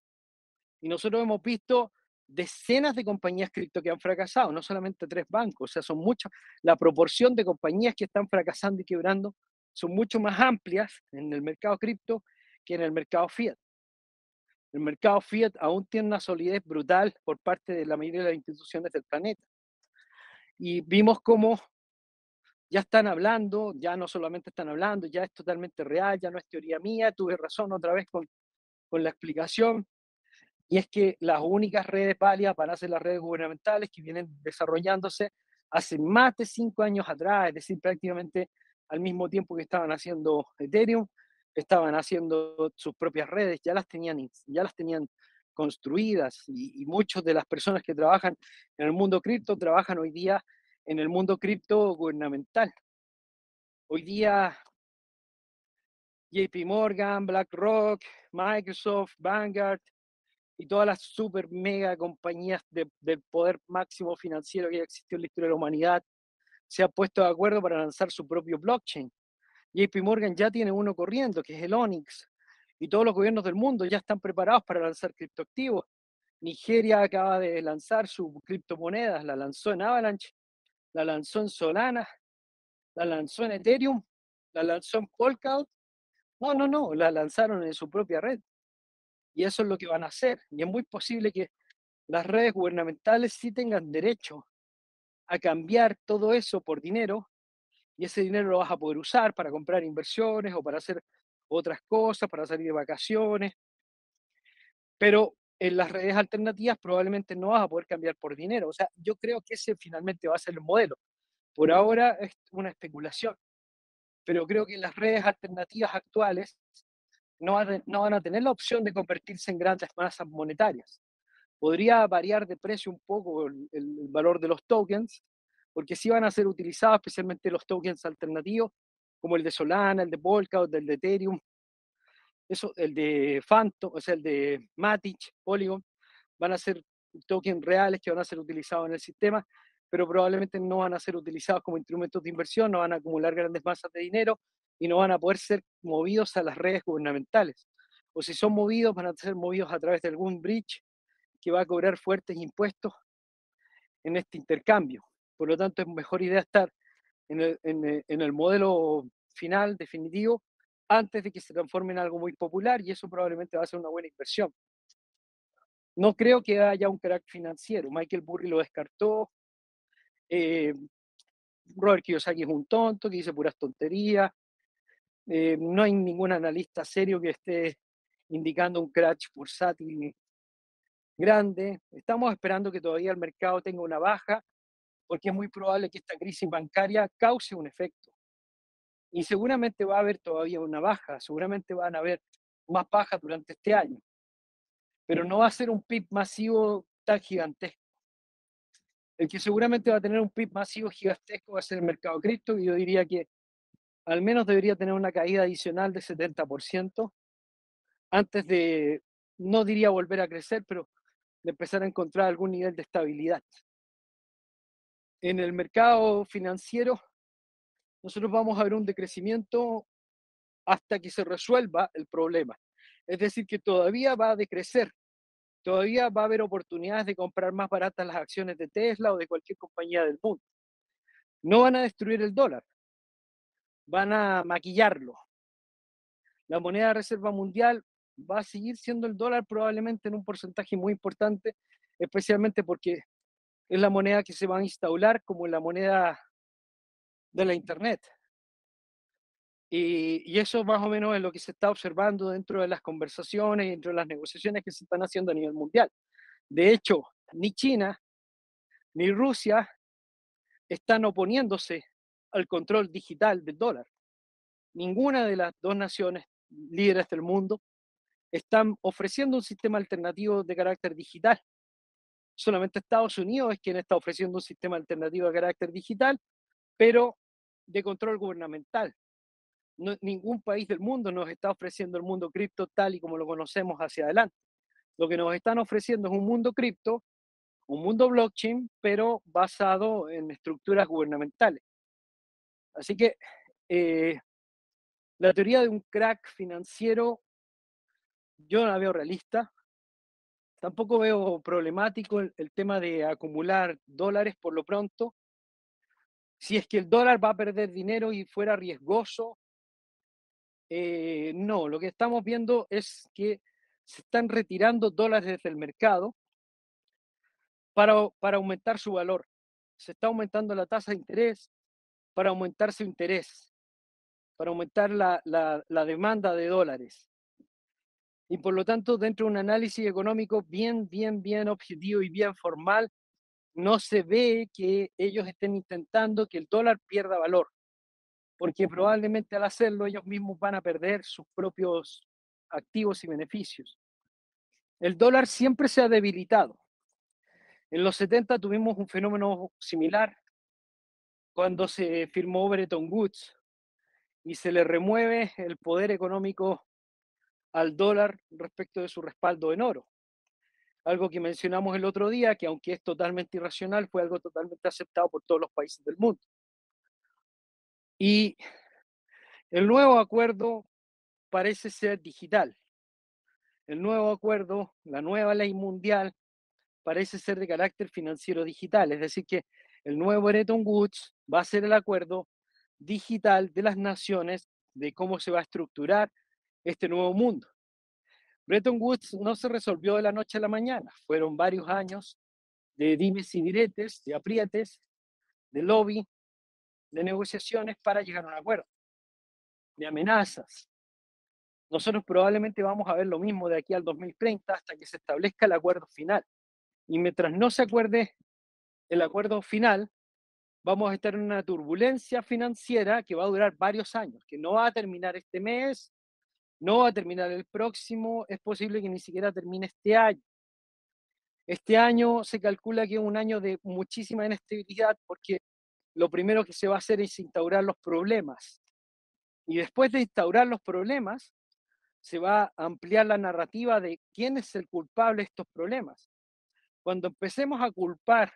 Y nosotros hemos visto decenas de compañías cripto que han fracasado, no solamente tres bancos, o sea, son muchas, la proporción de compañías que están fracasando y quebrando son mucho más amplias en el mercado cripto que en el mercado fiat. El mercado fiat aún tiene una solidez brutal por parte de la mayoría de las instituciones del planeta. Y vimos cómo ya están hablando, ya no solamente están hablando, ya es totalmente real, ya no es teoría mía, tuve razón otra vez con, con la explicación, y es que las únicas redes válidas para hacer las redes gubernamentales que vienen desarrollándose hace más de cinco años atrás, es decir, prácticamente al mismo tiempo que estaban haciendo Ethereum, estaban haciendo sus propias redes, ya las tenían, ya las tenían construidas y, muchas de las personas que trabajan en el mundo cripto trabajan hoy día en el mundo cripto gubernamental. Hoy día JP Morgan, BlackRock, Microsoft, Vanguard y todas las super mega compañías del poder máximo financiero que ha existido en la historia de la humanidad se han puesto de acuerdo para lanzar su propio blockchain. JP Morgan ya tiene uno corriendo, que es el Onyx, y todos los gobiernos del mundo ya están preparados para lanzar criptoactivos. Nigeria acaba de lanzar su criptomoneda, la lanzó en Avalanche, la lanzó en Solana, la lanzó en Ethereum, la lanzó en Polkadot. No, no, no, la lanzaron en su propia red. Y eso es lo que van a hacer. Y es muy posible que las redes gubernamentales sí tengan derecho a cambiar todo eso por dinero y ese dinero lo vas a poder usar para comprar inversiones o para hacer otras cosas, para salir de vacaciones. Pero en las redes alternativas probablemente no vas a poder cambiar por dinero. O sea, yo creo que ese finalmente va a ser el modelo. Por ahora es una especulación. pero creo que las redes alternativas actuales no van, a tener la opción de convertirse en grandes masas monetarias. Podría variar de precio un poco el, valor de los tokens, porque sí van a ser utilizados especialmente los tokens alternativos, como el de Solana, el de Polkadot, el de Ethereum, eso, el de Phantom, o sea, el de Matic, Polygon, van a ser tokens reales que van a ser utilizados en el sistema, pero probablemente no van a ser utilizados como instrumentos de inversión, no van a acumular grandes masas de dinero y no van a poder ser movidos a las redes gubernamentales. O si son movidos, van a ser movidos a través de algún bridge que va a cobrar fuertes impuestos en este intercambio. Por lo tanto, es mejor idea estar en el, en el modelo final, definitivo, antes de que se transforme en algo muy popular y eso probablemente va a ser una buena inversión. No creo que haya un crack financiero. Michael Burry lo descartó. Eh, Robert Kiyosaki es un tonto que dice puras tonterías. Eh, no hay ningún analista serio que esté indicando un crash bursátil grande. Estamos esperando que todavía el mercado tenga una baja, porque es muy probable que esta crisis bancaria cause un efecto. Y seguramente va a haber todavía una baja, seguramente van a haber más bajas durante este año. Pero no va a ser un PIB masivo tan gigantesco. El que seguramente va a tener un PIB masivo gigantesco va a ser el mercado cripto, y yo diría que al menos debería tener una caída adicional de 70% antes de, no diría volver a crecer, pero de empezar a encontrar algún nivel de estabilidad. En el mercado financiero, nosotros vamos a ver un decrecimiento hasta que se resuelva el problema. Es decir, que todavía va a decrecer, todavía va a haber oportunidades de comprar más baratas las acciones de Tesla o de cualquier compañía del mundo. No van a destruir el dólar, van a maquillarlo. La moneda de reserva mundial va a seguir siendo el dólar probablemente en un porcentaje muy importante, especialmente porque es la moneda que se va a instaurar como la moneda de la Internet. Y, y, eso más o menos es lo que se está observando dentro de las conversaciones, dentro de las negociaciones que se están haciendo a nivel mundial. De hecho, ni China ni Rusia están oponiéndose al control digital del dólar. Ninguna de las dos naciones líderes del mundo están ofreciendo un sistema alternativo de carácter digital. Solamente Estados Unidos es quien está ofreciendo un sistema alternativo de carácter digital, pero de control gubernamental. ningún país del mundo nos está ofreciendo el mundo cripto tal y como lo conocemos hacia adelante. Lo que nos están ofreciendo es un mundo cripto, un mundo blockchain, pero basado en estructuras gubernamentales. Así que eh, la teoría de un crack financiero yo no la veo realista. Tampoco veo problemático el, tema de acumular dólares por lo pronto. Si es que el dólar va a perder dinero y fuera riesgoso, eh, no, lo que estamos viendo es que se están retirando dólares del mercado para, para aumentar su valor. Se está aumentando la tasa de interés, para aumentar su interés, para aumentar la, demanda de dólares. Y por lo tanto, dentro de un análisis económico bien, bien, bien objetivo y bien formal, no se ve que ellos estén intentando que el dólar pierda valor, porque probablemente al hacerlo ellos mismos van a perder sus propios activos y beneficios. El dólar siempre se ha debilitado. En los 70 tuvimos un fenómeno similar cuando se firmó Bretton Woods y se le remueve el poder económico al dólar respecto de su respaldo en oro. Algo que mencionamos el otro día, que aunque es totalmente irracional, fue algo totalmente aceptado por todos los países del mundo. Y el nuevo acuerdo parece ser digital. El nuevo acuerdo, la nueva ley mundial, parece ser de carácter financiero digital, es decir, que el nuevo Bretton Woods va a ser el acuerdo digital de las naciones de cómo se va a estructurar este nuevo mundo. Bretton Woods no se resolvió de la noche a la mañana, fueron varios años de dimes y diretes, de aprietes, de lobby, de negociaciones para llegar a un acuerdo, de amenazas. Nosotros probablemente vamos a ver lo mismo de aquí al 2030 hasta que se establezca el acuerdo final. Y mientras no se acuerde el acuerdo final, vamos a estar en una turbulencia financiera que va a durar varios años, que no va a terminar este mes, no va a terminar el próximo, es posible que ni siquiera termine este año. Este año se calcula que es un año de muchísima inestabilidad porque lo primero que se va a hacer es instaurar los problemas. Y después de instaurar los problemas, se va a ampliar la narrativa de quién es el culpable de estos problemas. Cuando empecemos a culpar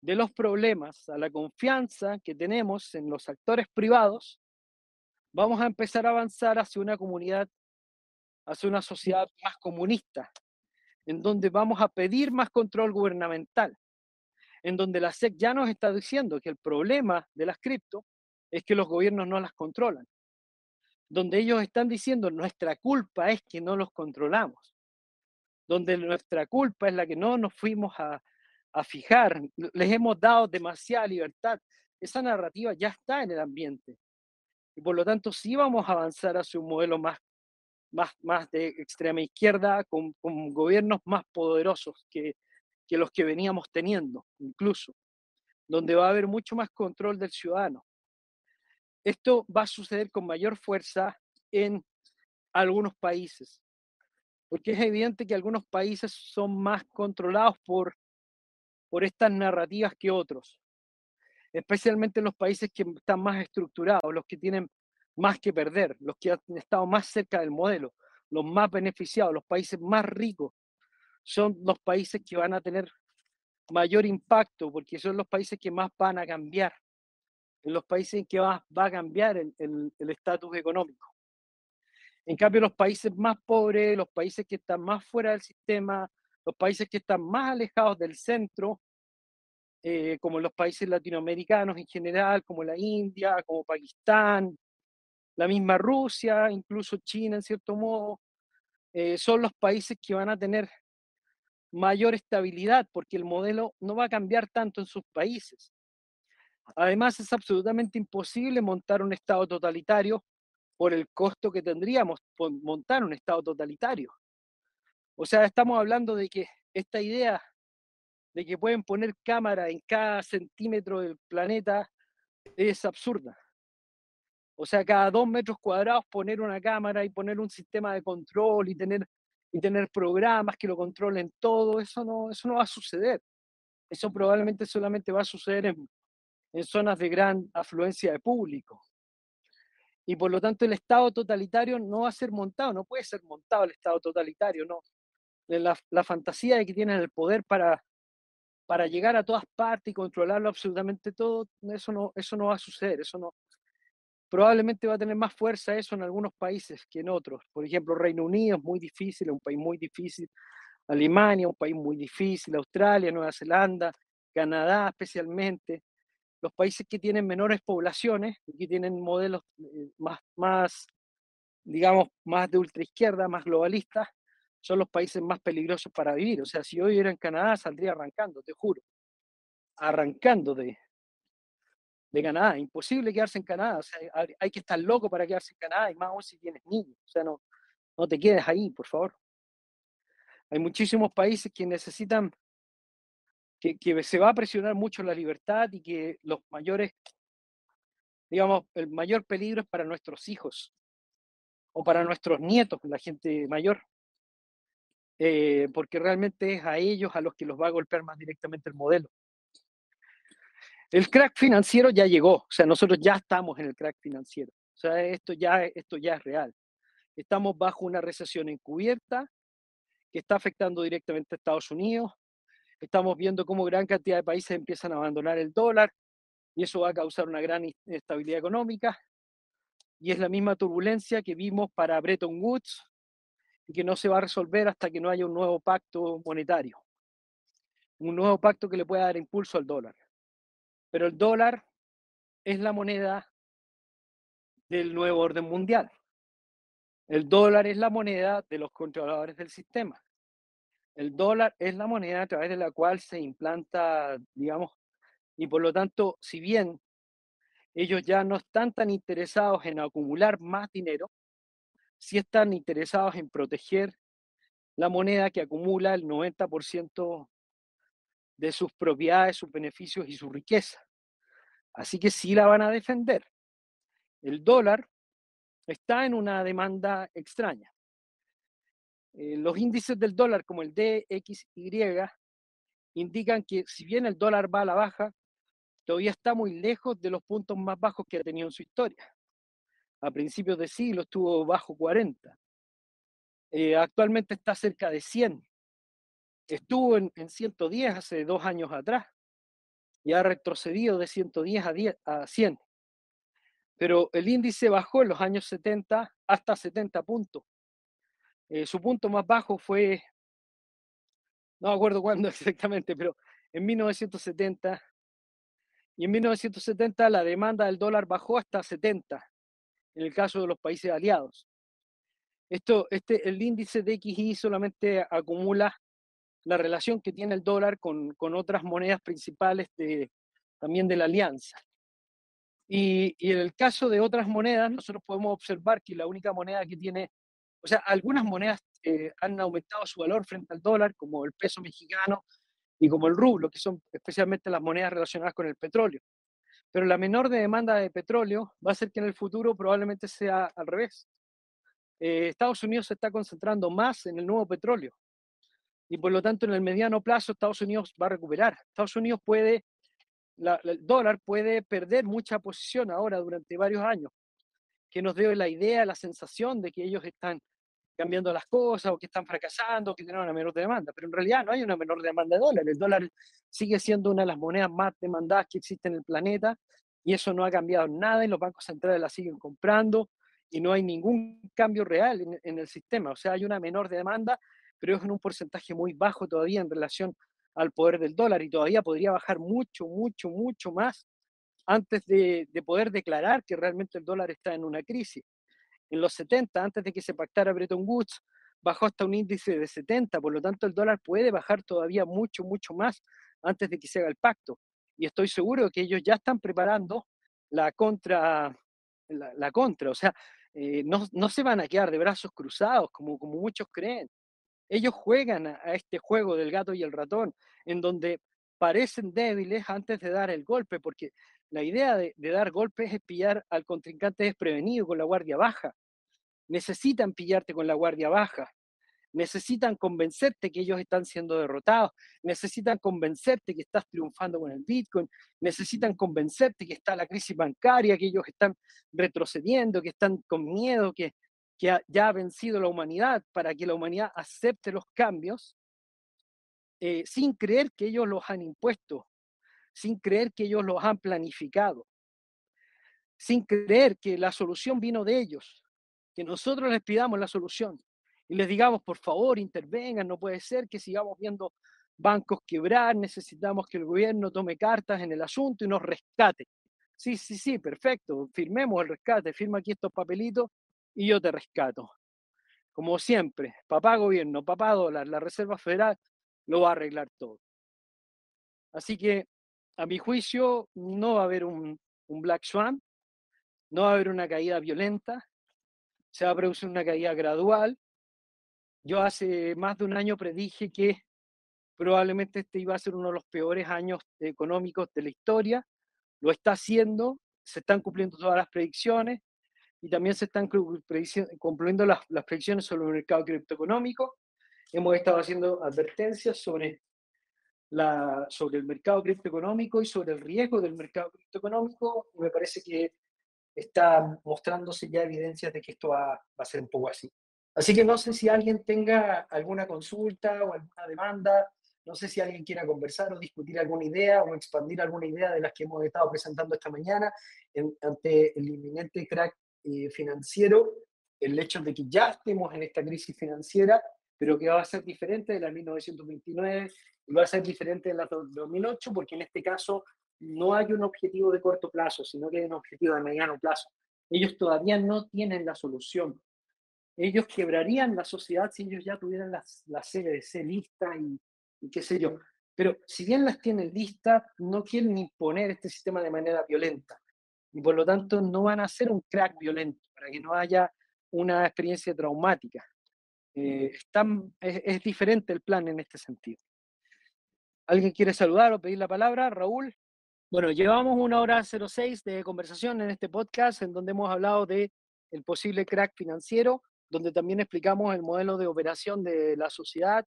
de los problemas a la confianza que tenemos en los actores privados, vamos a empezar a avanzar hacia una comunidad, hacia una sociedad más comunista, en donde vamos a pedir más control gubernamental, en donde la SEC ya nos está diciendo que el problema de las cripto es que los gobiernos no las controlan, donde ellos están diciendo nuestra culpa es que no los controlamos, donde nuestra culpa es la que no nos fuimos a, a fijar, les hemos dado demasiada libertad. Esa narrativa ya está en el ambiente. Y por lo tanto, sí vamos a avanzar hacia un modelo más más, más de extrema izquierda, con, con gobiernos más poderosos que, que los que veníamos teniendo, incluso, donde va a haber mucho más control del ciudadano. Esto va a suceder con mayor fuerza en algunos países, porque es evidente que algunos países son más controlados por, por estas narrativas que otros, especialmente los países que están más estructurados, los que tienen más que perder, los que han estado más cerca del modelo, los más beneficiados, los países más ricos, son los países que van a tener mayor impacto, porque son los países que más van a cambiar, en los países en que va, va a cambiar el estatus económico. En cambio, los países más pobres, los países que están más fuera del sistema, los países que están más alejados del centro, eh, como los países latinoamericanos en general, como la India, como Pakistán, la misma Rusia, incluso China en cierto modo, eh, son los países que van a tener mayor estabilidad porque el modelo no va a cambiar tanto en sus países. Además, es absolutamente imposible montar un Estado totalitario por el costo que tendríamos montar un Estado totalitario. O sea, estamos hablando de que esta idea de que pueden poner cámara en cada centímetro del planeta es absurda. O sea, cada dos metros cuadrados poner una cámara y poner un sistema de control y tener, y tener programas que lo controlen todo, eso no, eso no va a suceder. Eso probablemente solamente va a suceder en, en zonas de gran afluencia de público. Y por lo tanto el Estado totalitario no va a ser montado, no puede ser montado el Estado totalitario, no. La, la fantasía de que tienen el poder para, para llegar a todas partes y controlarlo absolutamente todo, eso no, eso no va a suceder, eso no, probablemente va a tener más fuerza eso en algunos países que en otros. Por ejemplo, Reino Unido es muy difícil, es un país muy difícil. Alemania, un país muy difícil. Australia, Nueva Zelanda, Canadá especialmente. Los países que tienen menores poblaciones y que tienen modelos eh, más, más, digamos, más de ultraizquierda, más globalistas, son los países más peligrosos para vivir. O sea, si yo viviera en Canadá, saldría arrancando, te juro. Arrancando de, de Canadá. Imposible quedarse en Canadá. O sea, hay que estar loco para quedarse en Canadá, y más aún si tienes niños. O sea, no, no te quedes ahí, por favor. Hay muchísimos países que necesitan, que, que se va a presionar mucho la libertad y que los mayores, digamos, el mayor peligro es para nuestros hijos o para nuestros nietos, la gente mayor. Eh, porque realmente es a ellos a los que los va a golpear más directamente el modelo. El crack financiero ya llegó, o sea, nosotros ya estamos en el crack financiero, o sea, esto ya, esto ya es real. Estamos bajo una recesión encubierta que está afectando directamente a Estados Unidos. Estamos viendo cómo gran cantidad de países empiezan a abandonar el dólar y eso va a causar una gran inestabilidad económica. Y es la misma turbulencia que vimos para Bretton Woods que no se va a resolver hasta que no haya un nuevo pacto monetario. Un nuevo pacto que le pueda dar impulso al dólar. Pero el dólar es la moneda del nuevo orden mundial. El dólar es la moneda de los controladores del sistema. El dólar es la moneda a través de la cual se implanta, digamos, y por lo tanto, si bien ellos ya no están tan interesados en acumular más dinero, sí están interesados en proteger la moneda que acumula el 90% de sus propiedades, sus beneficios y su riqueza. Así que sí la van a defender. El dólar está en una demanda extraña. Eh, los índices del dólar como el DXY indican que si bien el dólar va a la baja, todavía está muy lejos de los puntos más bajos que ha tenido en su historia. A principios de siglo estuvo bajo 40. Eh, actualmente está cerca de 100. Estuvo en, 110 hace dos años atrás y ha retrocedido de 110 a, 10, a 100. Pero el índice bajó en los años 70 hasta 70 puntos. Eh, su punto más bajo fue, no me acuerdo cuándo exactamente, pero en 1970. Y en 1970 la demanda del dólar bajó hasta 70, en el caso de los países aliados. Esto, este, el índice de XY solamente acumula la relación que tiene el dólar con, con otras monedas principales también de la alianza. Y, y, en el caso de otras monedas, nosotros podemos observar que la única moneda que tiene, o sea, algunas monedas eh, han aumentado su valor frente al dólar, como el peso mexicano y como el rublo, que son especialmente las monedas relacionadas con el petróleo. Pero la menor de demanda de petróleo va a ser que en el futuro probablemente sea al revés. Eh, Estados Unidos se está concentrando más en el nuevo petróleo y por lo tanto en el mediano plazo Estados Unidos va a recuperar. Estados Unidos puede, el dólar puede perder mucha posición ahora durante varios años, que nos dé la idea, la sensación de que ellos están cambiando las cosas o que están fracasando, o que tienen una menor demanda, pero en realidad no hay una menor demanda de dólar. El dólar sigue siendo una de las monedas más demandadas que existen en el planeta y eso no ha cambiado nada y los bancos centrales la siguen comprando y no hay ningún cambio real en, el sistema. O sea, hay una menor demanda, pero es en un porcentaje muy bajo todavía en relación al poder del dólar y todavía podría bajar mucho, mucho, mucho más antes de, de poder declarar que realmente el dólar está en una crisis. En los 70, antes de que se pactara Bretton Woods, bajó hasta un índice de 70, por lo tanto el dólar puede bajar todavía mucho, mucho más antes de que se haga el pacto. Y estoy seguro que ellos ya están preparando la contra, la, contra, o sea, eh, no, no, se van a quedar de brazos cruzados como, como muchos creen. Ellos juegan a, este juego del gato y el ratón, en donde parecen débiles antes de dar el golpe, porque la idea de, dar golpes es pillar al contrincante desprevenido con la guardia baja. Necesitan pillarte con la guardia baja. Necesitan convencerte que ellos están siendo derrotados, necesitan convencerte que estás triunfando con el Bitcoin, necesitan convencerte que está la crisis bancaria, que ellos están retrocediendo, que están con miedo, que, que ya ha vencido la humanidad, para que la humanidad acepte los cambios, eh, sin creer que ellos los han impuesto, sin creer que ellos los han planificado, sin creer que la solución vino de ellos, que nosotros les pidamos la solución y les digamos, por favor, intervengan, no puede ser que sigamos viendo bancos quebrar, necesitamos que el gobierno tome cartas en el asunto y nos rescate. Sí, sí, sí, perfecto, firmemos el rescate, firma aquí estos papelitos y yo te rescato. Como siempre, papá gobierno, papá dólar, la Reserva Federal lo va a arreglar todo. Así que, a mi juicio, no va a haber un, Black Swan, no va a haber una caída violenta, se va a producir una caída gradual, yo hace más de un año predije que probablemente este iba a ser uno de los peores años económicos de la historia. Lo está haciendo, se están cumpliendo todas las predicciones y también se están cumpliendo las, las predicciones sobre el mercado criptoeconómico. Hemos estado haciendo advertencias sobre, la, sobre el mercado criptoeconómico y sobre el riesgo del mercado criptoeconómico. Me parece que está mostrándose ya evidencias de que esto va, va a ser un poco así. Así que no sé si alguien tenga alguna consulta o alguna demanda, no sé si alguien quiera conversar o discutir alguna idea o expandir alguna idea de las que hemos estado presentando esta mañana ante el inminente crack eh, financiero, el hecho de que ya estemos en esta crisis financiera, pero que va a ser diferente de la 1929 y va a ser diferente de la 2008, porque en este caso no hay un objetivo de corto plazo, sino que hay un objetivo de mediano plazo. Ellos todavía no tienen la solución ellos quebrarían la sociedad si ellos ya tuvieran las, la CBDC lista y, y, qué sé yo. Pero si bien las tienen listas, no quieren imponer este sistema de manera violenta. Y por lo tanto no van a hacer un crack violento para que no haya una experiencia traumática. Eh, están, es, es diferente el plan en este sentido. ¿Alguien quiere saludar o pedir la palabra? Raúl. Bueno, llevamos una hora 06 de conversación en este podcast en donde hemos hablado de el posible crack financiero, donde también explicamos el modelo de operación de la sociedad,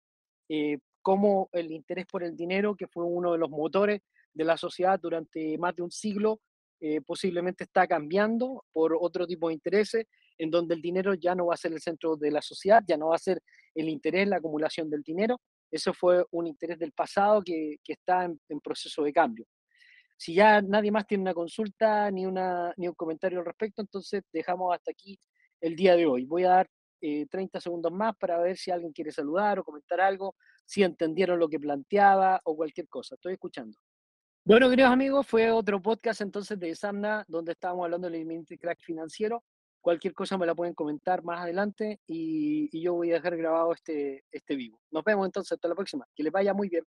eh, cómo el interés por el dinero, que fue uno de los motores de la sociedad durante más de un siglo, eh, posiblemente está cambiando por otro tipo de intereses, en donde el dinero ya no va a ser el centro de la sociedad, ya no va a ser el interés, la acumulación del dinero. Eso fue un interés del pasado que, está en, proceso de cambio. Si ya nadie más tiene una consulta ni, un comentario al respecto, entonces dejamos hasta aquí el día de hoy. Voy a dar eh, 30 segundos más para ver si alguien quiere saludar o comentar algo, si entendieron lo que planteaba o cualquier cosa. Estoy escuchando. Bueno, queridos amigos, fue otro podcast entonces de Samna donde estábamos hablando del inminente crack financiero. Cualquier cosa me la pueden comentar más adelante y, yo voy a dejar grabado este, este vivo. Nos vemos entonces, hasta la próxima. Que les vaya muy bien.